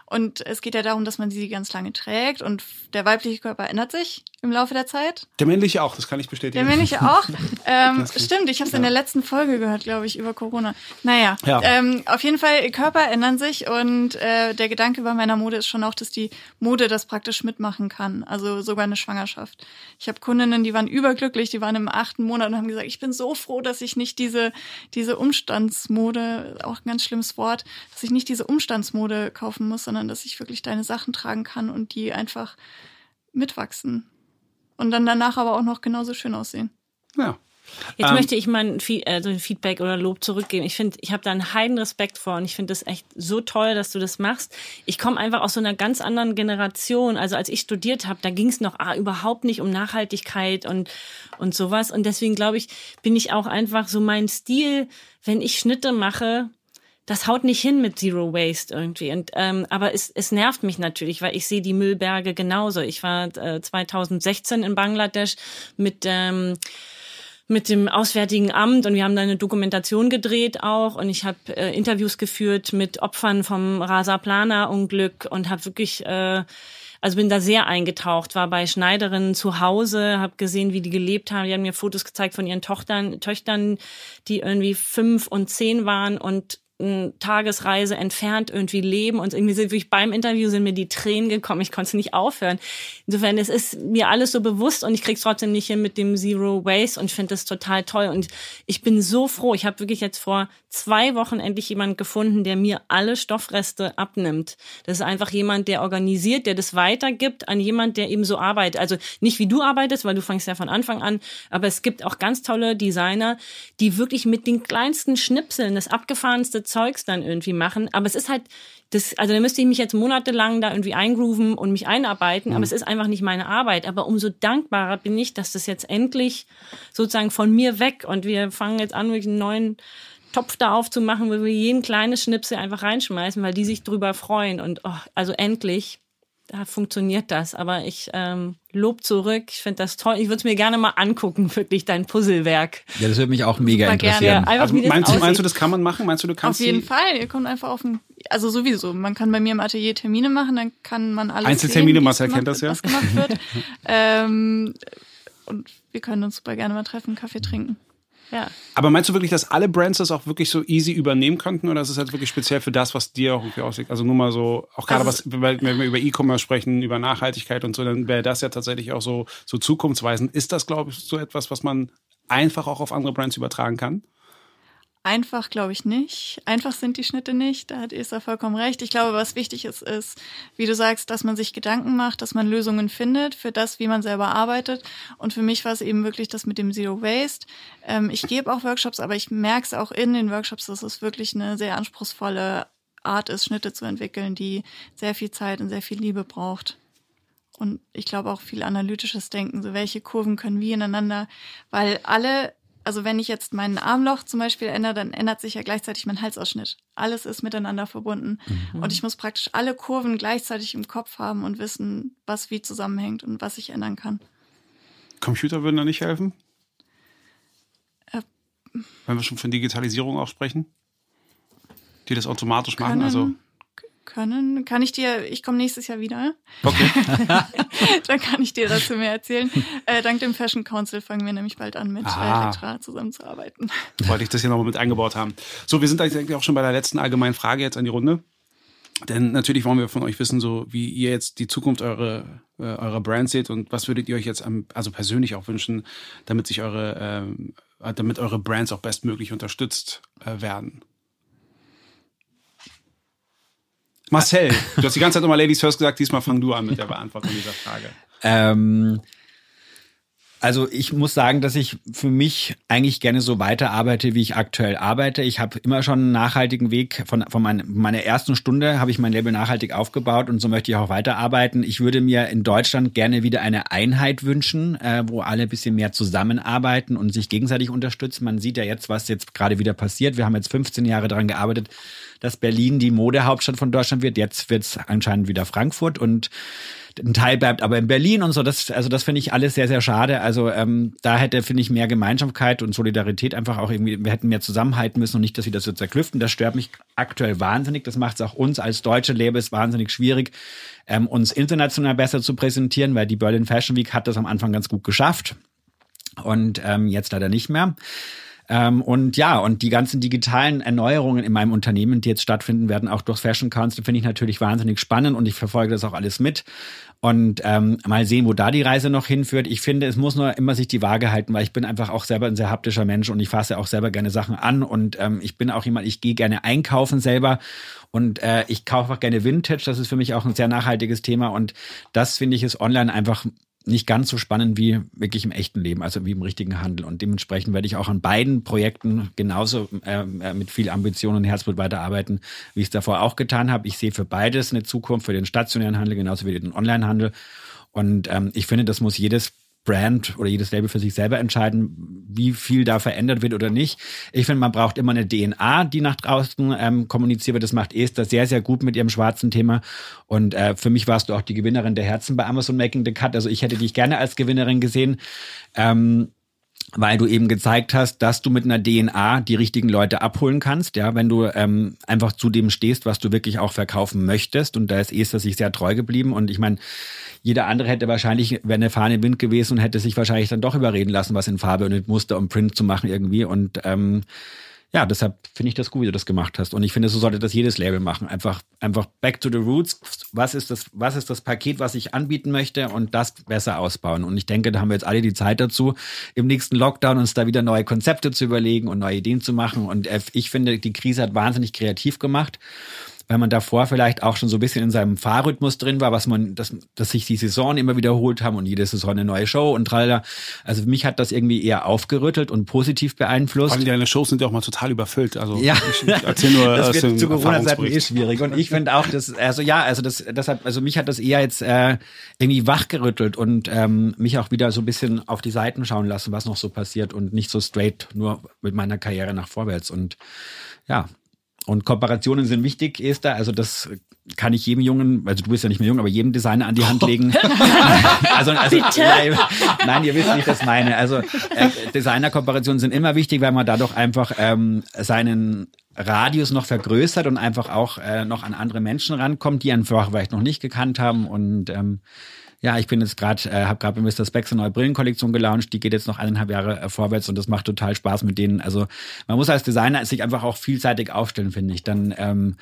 und es geht ja darum, dass man sie ganz lange trägt und der weibliche Körper ändert sich im Laufe der Zeit. Der männliche auch, das kann ich bestätigen. Der männliche auch. ähm, stimmt, ich habe es ja. in der letzten Folge gehört, glaube ich, über Corona. Naja, ja. ähm, auf jeden Fall, Körper ändern sich und äh, der Gedanke bei meiner Mode ist schon auch, dass die Mode das praktisch mitmachen kann. Also sogar eine Schwangerschaft. Ich habe Kundinnen, die waren überglücklich, die waren im achten Monat und haben gesagt, ich bin so froh, dass ich nicht diese, diese Umstandsmode, auch ein ganz schlimmes Wort, dass ich nicht diese Umstandsmode kaufen muss, sondern dass ich wirklich deine Sachen tragen kann und die einfach mitwachsen. Und dann danach aber auch noch genauso schön aussehen. Ja. Jetzt ähm, möchte ich mal ein also Feedback oder Lob zurückgeben. Ich finde, ich habe da einen heiden Respekt vor und ich finde das echt so toll, dass du das machst. Ich komme einfach aus so einer ganz anderen Generation. Also als ich studiert habe, da ging es noch ah, überhaupt nicht um Nachhaltigkeit und und sowas. Und deswegen glaube ich, bin ich auch einfach so mein Stil, wenn ich Schnitte mache, das haut nicht hin mit Zero Waste irgendwie. Und, ähm, aber es, es nervt mich natürlich, weil ich sehe die Müllberge genauso. Ich war äh, 2016 in Bangladesch mit ähm, mit dem Auswärtigen Amt und wir haben da eine Dokumentation gedreht auch und ich habe äh, Interviews geführt mit Opfern vom Rasa Plana Unglück und habe wirklich äh, also bin da sehr eingetaucht, war bei Schneiderinnen zu Hause, habe gesehen, wie die gelebt haben. Die haben mir Fotos gezeigt von ihren Tochtern, Töchtern, die irgendwie fünf und zehn waren und Tagesreise entfernt irgendwie leben und irgendwie sind wirklich beim Interview sind mir die Tränen gekommen. Ich konnte nicht aufhören. Insofern, es ist mir alles so bewusst und ich krieg's trotzdem nicht hin mit dem Zero Waste und finde das total toll und ich bin so froh. Ich habe wirklich jetzt vor zwei Wochen endlich jemand gefunden, der mir alle Stoffreste abnimmt. Das ist einfach jemand, der organisiert, der das weitergibt an jemand, der eben so arbeitet. Also nicht wie du arbeitest, weil du fängst ja von Anfang an, aber es gibt auch ganz tolle Designer, die wirklich mit den kleinsten Schnipseln das abgefahrenste Zeugs dann irgendwie machen. Aber es ist halt, das, also da müsste ich mich jetzt monatelang da irgendwie eingrooven und mich einarbeiten, mhm. aber es ist einfach nicht meine Arbeit. Aber umso dankbarer bin ich, dass das jetzt endlich sozusagen von mir weg und wir fangen jetzt an, wirklich einen neuen Topf da aufzumachen, wo wir jeden kleines Schnipsel einfach reinschmeißen, weil die sich drüber freuen. Und oh, also endlich da funktioniert das. Aber ich ähm, lob zurück. Ich finde das toll. Ich würde es mir gerne mal angucken, wirklich dein Puzzlewerk. Ja, das würde mich auch mega Super interessieren. Gerne. Also, meinst, du, meinst du, das kann man machen? Meinst du, du kannst Auf jeden Fall. Ihr kommt einfach auf ein, also sowieso. Man kann bei mir im Atelier Termine machen, dann kann man alles Einzeltermine, Marcel kennt das ja. Was gemacht wird. ähm, und wir können uns super gerne mal treffen, Kaffee trinken. Ja. Aber meinst du wirklich, dass alle Brands das auch wirklich so easy übernehmen könnten oder ist es halt wirklich speziell für das, was dir auch irgendwie aussieht? Also nur mal so, auch gerade also, was, wenn wir über E-Commerce sprechen, über Nachhaltigkeit und so, dann wäre das ja tatsächlich auch so, so zukunftsweisend. Ist das, glaube ich, so etwas, was man einfach auch auf andere Brands übertragen kann? Einfach glaube ich nicht. Einfach sind die Schnitte nicht. Da hat Esther vollkommen recht. Ich glaube, was wichtig ist, ist, wie du sagst, dass man sich Gedanken macht, dass man Lösungen findet für das, wie man selber arbeitet. Und für mich war es eben wirklich das mit dem Zero Waste. Ähm, ich gebe auch Workshops, aber ich merke es auch in den Workshops, dass es wirklich eine sehr anspruchsvolle Art ist, Schnitte zu entwickeln, die sehr viel Zeit und sehr viel Liebe braucht. Und ich glaube auch viel analytisches Denken, so welche Kurven können wie ineinander, weil alle also wenn ich jetzt mein Armloch zum Beispiel ändere, dann ändert sich ja gleichzeitig mein Halsausschnitt. Alles ist miteinander verbunden. Mhm. Und ich muss praktisch alle Kurven gleichzeitig im Kopf haben und wissen, was wie zusammenhängt und was ich ändern kann. Computer würden da nicht helfen? Äh, wenn wir schon von Digitalisierung auch sprechen? Die das automatisch machen, also können. Kann ich dir, ich komme nächstes Jahr wieder. Okay. Dann kann ich dir dazu mehr erzählen. Äh, dank dem Fashion Council fangen wir nämlich bald an, mit ah. Elektra zusammenzuarbeiten. Wollte ich das hier nochmal mit eingebaut haben. So, wir sind eigentlich auch schon bei der letzten allgemeinen Frage jetzt an die Runde. Denn natürlich wollen wir von euch wissen, so wie ihr jetzt die Zukunft eure, äh, eurer Brand seht und was würdet ihr euch jetzt am, also persönlich auch wünschen, damit sich eure, ähm, damit eure Brands auch bestmöglich unterstützt äh, werden. Marcel, du hast die ganze Zeit immer Ladies First gesagt, diesmal fang du an mit der Beantwortung dieser Frage. Ähm, also ich muss sagen, dass ich für mich eigentlich gerne so weiterarbeite, wie ich aktuell arbeite. Ich habe immer schon einen nachhaltigen Weg. Von, von mein, meiner ersten Stunde habe ich mein Label nachhaltig aufgebaut und so möchte ich auch weiterarbeiten. Ich würde mir in Deutschland gerne wieder eine Einheit wünschen, äh, wo alle ein bisschen mehr zusammenarbeiten und sich gegenseitig unterstützen. Man sieht ja jetzt, was jetzt gerade wieder passiert. Wir haben jetzt 15 Jahre daran gearbeitet, dass Berlin die Modehauptstadt von Deutschland wird. Jetzt wird es anscheinend wieder Frankfurt und ein Teil bleibt aber in Berlin und so. Das, also das finde ich alles sehr, sehr schade. Also ähm, da hätte, finde ich, mehr Gemeinsamkeit und Solidarität einfach auch irgendwie, wir hätten mehr zusammenhalten müssen und nicht, dass wir das so zerklüften. Das stört mich aktuell wahnsinnig. Das macht es auch uns als deutsche Labels wahnsinnig schwierig, ähm, uns international besser zu präsentieren, weil die Berlin Fashion Week hat das am Anfang ganz gut geschafft und ähm, jetzt leider nicht mehr. Ähm, und ja, und die ganzen digitalen Erneuerungen in meinem Unternehmen, die jetzt stattfinden werden, auch durch Fashion Council, finde ich natürlich wahnsinnig spannend und ich verfolge das auch alles mit. Und ähm, mal sehen, wo da die Reise noch hinführt. Ich finde, es muss nur immer sich die Waage halten, weil ich bin einfach auch selber ein sehr haptischer Mensch und ich fasse auch selber gerne Sachen an und ähm, ich bin auch jemand, ich gehe gerne einkaufen selber und äh, ich kaufe auch gerne Vintage. Das ist für mich auch ein sehr nachhaltiges Thema und das finde ich ist online einfach nicht ganz so spannend wie wirklich im echten Leben, also wie im richtigen Handel. Und dementsprechend werde ich auch an beiden Projekten genauso äh, mit viel Ambition und Herzblut weiterarbeiten, wie ich es davor auch getan habe. Ich sehe für beides eine Zukunft, für den stationären Handel genauso wie den Onlinehandel. Und ähm, ich finde, das muss jedes Brand oder jedes Label für sich selber entscheiden, wie viel da verändert wird oder nicht. Ich finde, man braucht immer eine DNA, die nach draußen ähm, kommuniziert wird. Das macht Esther sehr, sehr gut mit ihrem schwarzen Thema. Und äh, für mich warst du auch die Gewinnerin der Herzen bei Amazon Making the Cut. Also ich hätte dich gerne als Gewinnerin gesehen. Ähm, weil du eben gezeigt hast, dass du mit einer DNA die richtigen Leute abholen kannst, ja, wenn du ähm, einfach zu dem stehst, was du wirklich auch verkaufen möchtest. Und da ist Esther sich sehr treu geblieben. Und ich meine, jeder andere hätte wahrscheinlich, wäre eine Fahne im Wind gewesen und hätte sich wahrscheinlich dann doch überreden lassen, was in Farbe und mit Muster und Print zu machen irgendwie. Und ähm, ja, deshalb finde ich das gut, wie du das gemacht hast. Und ich finde, so sollte das jedes Label machen. Einfach, einfach back to the roots. Was ist das, was ist das Paket, was ich anbieten möchte und das besser ausbauen? Und ich denke, da haben wir jetzt alle die Zeit dazu, im nächsten Lockdown uns da wieder neue Konzepte zu überlegen und neue Ideen zu machen. Und ich finde, die Krise hat wahnsinnig kreativ gemacht weil man davor vielleicht auch schon so ein bisschen in seinem Fahrrhythmus drin war, was man, dass, dass sich die Saison immer wiederholt haben und jede Saison eine neue Show und tralala. Also mich hat das irgendwie eher aufgerüttelt und positiv beeinflusst. Vor allem deine Shows sind ja auch mal total überfüllt. Also ja, ich, ich erzähl nur das wird zu Corona-Zeiten eh schwierig. Und ich finde auch, dass, also ja, also das, deshalb, also mich hat das eher jetzt äh, irgendwie wachgerüttelt und ähm, mich auch wieder so ein bisschen auf die Seiten schauen lassen, was noch so passiert und nicht so straight nur mit meiner Karriere nach vorwärts. Und ja, und Kooperationen sind wichtig, Esther. Also das kann ich jedem Jungen, also du bist ja nicht mehr jung, aber jedem Designer an die Hand legen. also, also nein, nein, ihr wisst, wie ich das meine. Also äh, Designer-Kooperationen sind immer wichtig, weil man dadurch einfach ähm, seinen Radius noch vergrößert und einfach auch äh, noch an andere Menschen rankommt, die einfach vielleicht noch nicht gekannt haben und ähm, ja, ich bin jetzt gerade, äh, habe gerade bei Mr. Specs eine neue Brillenkollektion gelauncht, die geht jetzt noch eineinhalb Jahre äh, vorwärts und das macht total Spaß mit denen. Also man muss als Designer sich einfach auch vielseitig aufstellen, finde ich. Dann ähm,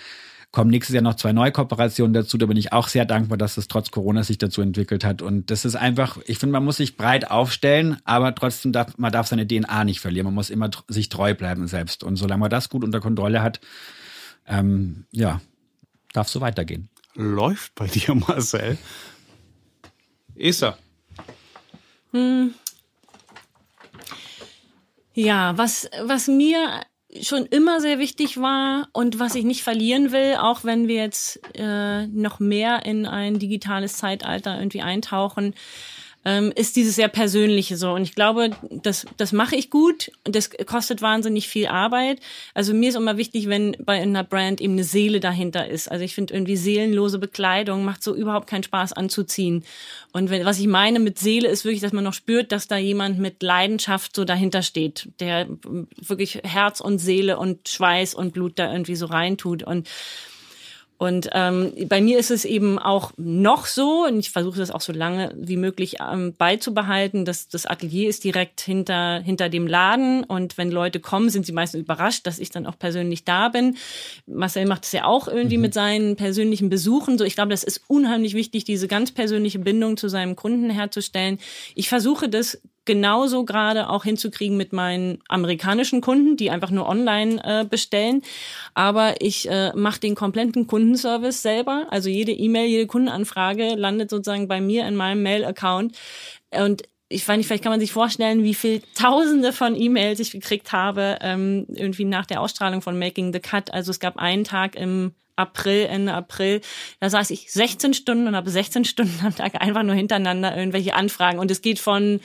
kommen nächstes Jahr noch zwei neue Kooperationen dazu. Da bin ich auch sehr dankbar, dass es trotz Corona sich dazu entwickelt hat. Und das ist einfach, ich finde, man muss sich breit aufstellen, aber trotzdem darf man darf seine DNA nicht verlieren. Man muss immer sich treu bleiben selbst. Und solange man das gut unter Kontrolle hat, ähm, ja, darf so weitergehen. Läuft bei dir, Marcel. Esther. Hm. Ja, was, was mir schon immer sehr wichtig war und was ich nicht verlieren will, auch wenn wir jetzt äh, noch mehr in ein digitales Zeitalter irgendwie eintauchen, ähm, ist dieses sehr persönliche so. Und ich glaube, das, das mache ich gut und das kostet wahnsinnig viel Arbeit. Also mir ist immer wichtig, wenn bei einer Brand eben eine Seele dahinter ist. Also ich finde irgendwie seelenlose Bekleidung macht so überhaupt keinen Spaß anzuziehen. Und wenn, was ich meine mit Seele ist wirklich, dass man noch spürt, dass da jemand mit Leidenschaft so dahinter steht, der wirklich Herz und Seele und Schweiß und Blut da irgendwie so reintut. Und und ähm, bei mir ist es eben auch noch so, und ich versuche das auch so lange wie möglich ähm, beizubehalten, dass das Atelier ist direkt hinter, hinter dem Laden. Und wenn Leute kommen, sind sie meistens überrascht, dass ich dann auch persönlich da bin. Marcel macht es ja auch irgendwie mhm. mit seinen persönlichen Besuchen. So, ich glaube, das ist unheimlich wichtig, diese ganz persönliche Bindung zu seinem Kunden herzustellen. Ich versuche das genauso gerade auch hinzukriegen mit meinen amerikanischen Kunden, die einfach nur online äh, bestellen. Aber ich äh, mache den kompletten Kundenservice selber. Also jede E-Mail, jede Kundenanfrage landet sozusagen bei mir in meinem Mail-Account. Und ich weiß nicht, vielleicht kann man sich vorstellen, wie viel Tausende von E-Mails ich gekriegt habe, ähm, irgendwie nach der Ausstrahlung von Making the Cut. Also es gab einen Tag im April, Ende April, da saß ich 16 Stunden und habe 16 Stunden am Tag einfach nur hintereinander irgendwelche Anfragen. Und es geht von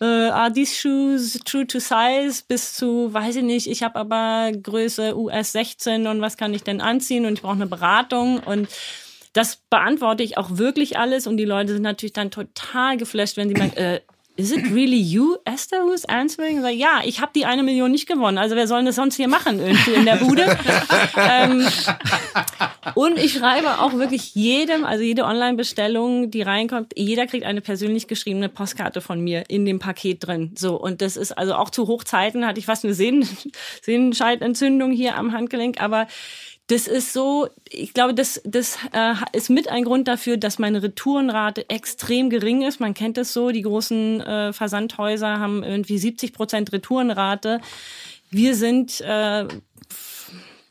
äh, are these shoes true to size bis zu, weiß ich nicht, ich habe aber Größe US 16 und was kann ich denn anziehen und ich brauche eine Beratung und das beantworte ich auch wirklich alles und die Leute sind natürlich dann total geflasht, wenn sie merken, äh, Is it really you, Esther, who's answering? Sag, ja, ich habe die eine Million nicht gewonnen. Also wer soll das sonst hier machen irgendwie in der Bude? ähm, und ich schreibe auch wirklich jedem, also jede Online-Bestellung, die reinkommt, jeder kriegt eine persönlich geschriebene Postkarte von mir in dem Paket drin. So und das ist also auch zu Hochzeiten hatte ich fast eine Sehnen Sehnenscheidentzündung hier am Handgelenk, aber das ist so, ich glaube, das, das äh, ist mit ein Grund dafür, dass meine Retourenrate extrem gering ist. Man kennt es so, die großen äh, Versandhäuser haben irgendwie 70 Prozent Retourenrate. Wir sind äh,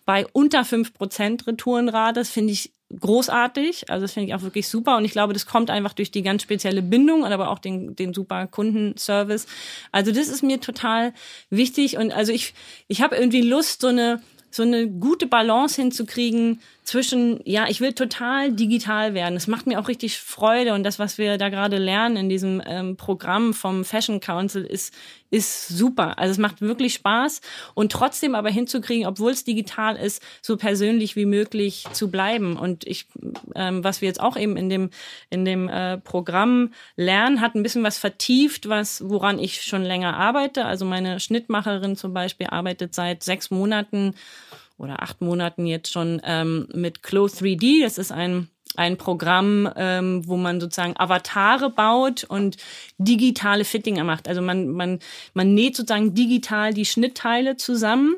bei unter fünf Prozent Retourenrate. Das finde ich großartig. Also das finde ich auch wirklich super. Und ich glaube, das kommt einfach durch die ganz spezielle Bindung und aber auch den, den super Kundenservice. Also das ist mir total wichtig. Und also ich, ich habe irgendwie Lust, so eine, so eine gute Balance hinzukriegen zwischen, ja, ich will total digital werden. Es macht mir auch richtig Freude und das, was wir da gerade lernen in diesem ähm, Programm vom Fashion Council, ist, ist super. Also es macht wirklich Spaß und trotzdem aber hinzukriegen, obwohl es digital ist, so persönlich wie möglich zu bleiben. Und ich, ähm, was wir jetzt auch eben in dem in dem äh, Programm lernen, hat ein bisschen was vertieft, was woran ich schon länger arbeite. Also meine Schnittmacherin zum Beispiel arbeitet seit sechs Monaten oder acht Monaten jetzt schon ähm, mit Clo 3D. Das ist ein ein Programm, ähm, wo man sozusagen Avatare baut und digitale Fittinger macht. Also man, man, man näht sozusagen digital die Schnittteile zusammen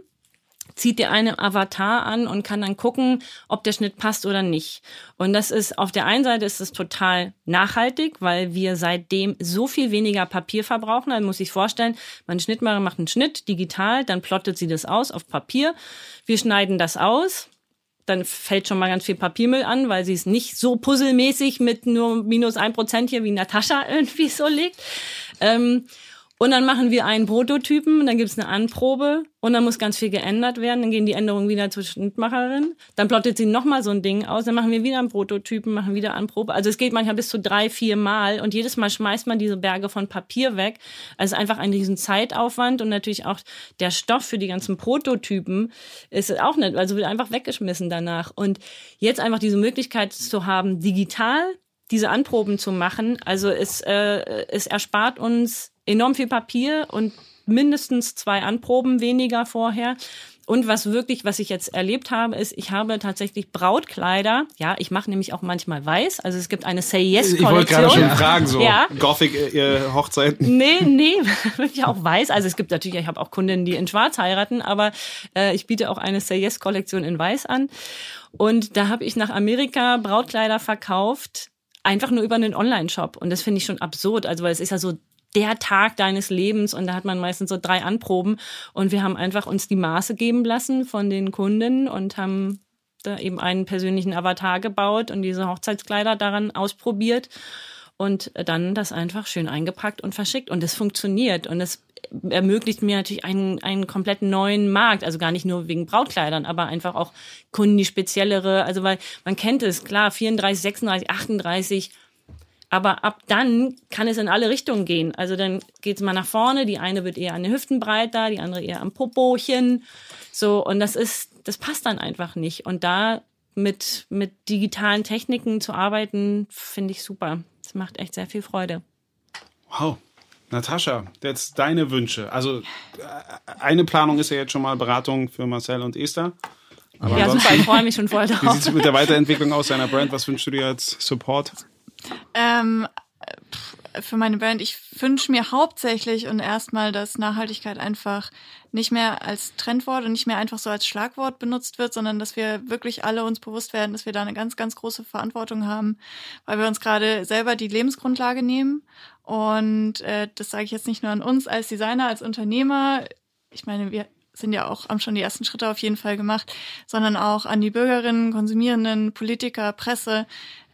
zieht dir einen Avatar an und kann dann gucken, ob der Schnitt passt oder nicht. Und das ist auf der einen Seite ist es total nachhaltig, weil wir seitdem so viel weniger Papier verbrauchen. Also muss ich vorstellen, meine Schnittmacher macht einen Schnitt digital, dann plottet sie das aus auf Papier. Wir schneiden das aus. Dann fällt schon mal ganz viel Papiermüll an, weil sie es nicht so puzzelmäßig mit nur minus ein Prozent hier wie Natascha irgendwie so legt. Ähm, und dann machen wir einen Prototypen, dann gibt's eine Anprobe und dann muss ganz viel geändert werden. Dann gehen die Änderungen wieder zur Schnittmacherin. Dann plottet sie nochmal so ein Ding aus. Dann machen wir wieder einen Prototypen, machen wieder Anprobe. Also es geht manchmal bis zu drei, vier Mal und jedes Mal schmeißt man diese Berge von Papier weg. Also einfach ein riesen Zeitaufwand und natürlich auch der Stoff für die ganzen Prototypen ist auch nicht, also wird einfach weggeschmissen danach. Und jetzt einfach diese Möglichkeit zu haben, digital diese Anproben zu machen. Also es, äh, es erspart uns enorm viel Papier und mindestens zwei Anproben weniger vorher. Und was wirklich, was ich jetzt erlebt habe, ist, ich habe tatsächlich Brautkleider. Ja, ich mache nämlich auch manchmal weiß. Also es gibt eine Say Yes Kollektion. Ich wollte gerade schon fragen, so ja. Gothic äh, Hochzeiten. Nee, nee, wirklich auch weiß. Also es gibt natürlich, ich habe auch Kundinnen, die in Schwarz heiraten, aber äh, ich biete auch eine Say Yes Kollektion in weiß an. Und da habe ich nach Amerika Brautkleider verkauft, einfach nur über einen Online-Shop. Und das finde ich schon absurd. Also weil es ist ja so der Tag deines Lebens und da hat man meistens so drei Anproben und wir haben einfach uns die Maße geben lassen von den Kunden und haben da eben einen persönlichen Avatar gebaut und diese Hochzeitskleider daran ausprobiert und dann das einfach schön eingepackt und verschickt und es funktioniert und es ermöglicht mir natürlich einen, einen kompletten neuen Markt, also gar nicht nur wegen Brautkleidern, aber einfach auch Kunden, die speziellere, also weil man kennt es, klar, 34, 36, 38, aber ab dann kann es in alle Richtungen gehen. Also dann geht es mal nach vorne, die eine wird eher an den Hüften breiter, die andere eher am Popochen. So, und das ist, das passt dann einfach nicht. Und da mit, mit digitalen Techniken zu arbeiten, finde ich super. Das macht echt sehr viel Freude. Wow. Natascha, jetzt deine Wünsche. Also äh, eine Planung ist ja jetzt schon mal Beratung für Marcel und Esther. Aber ja, super, ich freue mich schon voll drauf. Wie sieht es mit der Weiterentwicklung aus deiner Brand? Was wünschst du dir als Support? Ähm, für meine Band, ich wünsche mir hauptsächlich und erstmal, dass Nachhaltigkeit einfach nicht mehr als Trendwort und nicht mehr einfach so als Schlagwort benutzt wird, sondern dass wir wirklich alle uns bewusst werden, dass wir da eine ganz, ganz große Verantwortung haben, weil wir uns gerade selber die Lebensgrundlage nehmen. Und äh, das sage ich jetzt nicht nur an uns als Designer, als Unternehmer. Ich meine, wir sind ja auch, haben schon die ersten Schritte auf jeden Fall gemacht, sondern auch an die Bürgerinnen, Konsumierenden, Politiker, Presse,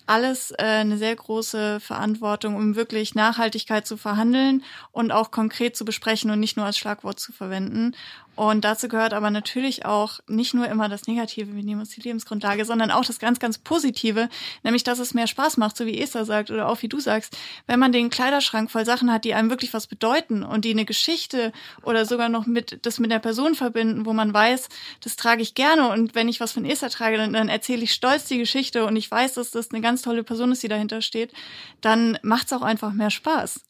alles äh, eine sehr große Verantwortung, um wirklich Nachhaltigkeit zu verhandeln und auch konkret zu besprechen und nicht nur als Schlagwort zu verwenden. Und dazu gehört aber natürlich auch nicht nur immer das Negative, wir nehmen uns die Lebensgrundlage, sondern auch das ganz, ganz Positive, nämlich dass es mehr Spaß macht, so wie Esther sagt oder auch wie du sagst, wenn man den Kleiderschrank voll Sachen hat, die einem wirklich was bedeuten und die eine Geschichte oder sogar noch mit das mit der Person verbinden, wo man weiß, das trage ich gerne und wenn ich was von Esther trage, dann, dann erzähle ich stolz die Geschichte und ich weiß, dass das eine ganz tolle Person ist, die dahinter steht, dann macht es auch einfach mehr Spaß.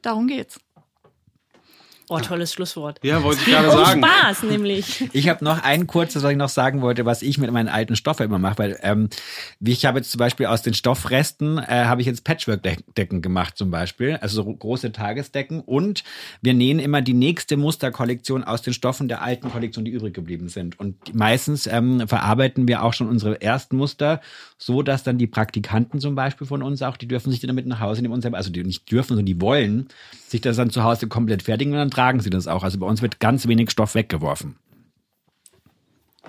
Darum geht's. Oh, tolles Schlusswort. Ja, wollte ich gerade sagen. Spaß, nämlich. Ich habe noch ein kurzes, was ich noch sagen wollte, was ich mit meinen alten Stoffen immer mache, weil ähm, wie ich habe jetzt zum Beispiel aus den Stoffresten äh, habe ich jetzt Patchwork-Decken gemacht zum Beispiel, also so große Tagesdecken und wir nähen immer die nächste Musterkollektion aus den Stoffen der alten Kollektion, die übrig geblieben sind. Und meistens ähm, verarbeiten wir auch schon unsere ersten Muster, so dass dann die Praktikanten zum Beispiel von uns auch, die dürfen sich dann damit nach Hause nehmen und selber, also die nicht dürfen, sondern die wollen sich das dann zu Hause komplett fertigen und dann tragen sie das auch. Also bei uns wird ganz wenig Stoff weggeworfen.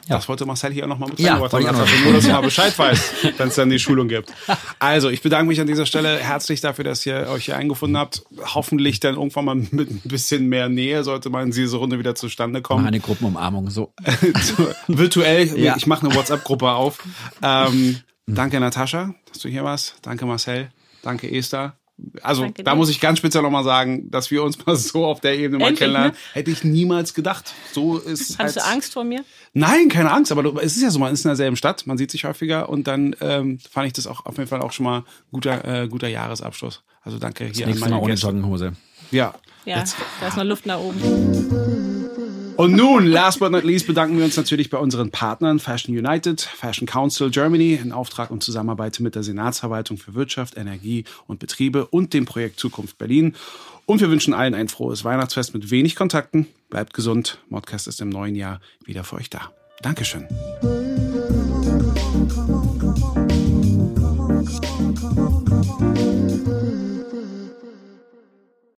Ja. Das wollte Marcel hier auch nochmal mit ja, wollte einfach nur, dass du mal Bescheid weißt, wenn es dann die Schulung gibt. Also, ich bedanke mich an dieser Stelle herzlich dafür, dass ihr euch hier eingefunden habt. Hoffentlich dann irgendwann mal mit ein bisschen mehr Nähe sollte mal in diese Runde wieder zustande kommen. Eine Gruppenumarmung, so. Virtuell, ja. ich mache eine WhatsApp-Gruppe auf. Ähm, danke, Natascha, dass du hier warst. Danke, Marcel. Danke, Esther. Also Danke da dir. muss ich ganz speziell nochmal sagen, dass wir uns mal so auf der Ebene mal Endlich, kennenlernen, ne? hätte ich niemals gedacht. So ist Hattest halt, du Angst vor mir? Nein, keine Angst, aber es ist ja so, man ist in derselben Stadt, man sieht sich häufiger und dann ähm, fand ich das auch auf jeden Fall auch schon mal guter, äh, guter Jahresabschluss. Also danke hier das an meine Mal ohne Joggenhose. Ja. Ja, Jetzt. da ist noch Luft nach oben. Und nun, last but not least, bedanken wir uns natürlich bei unseren Partnern Fashion United, Fashion Council Germany in Auftrag und Zusammenarbeit mit der Senatsverwaltung für Wirtschaft, Energie und Betriebe und dem Projekt Zukunft Berlin. Und wir wünschen allen ein frohes Weihnachtsfest mit wenig Kontakten. Bleibt gesund. Modcast ist im neuen Jahr wieder für euch da. Dankeschön.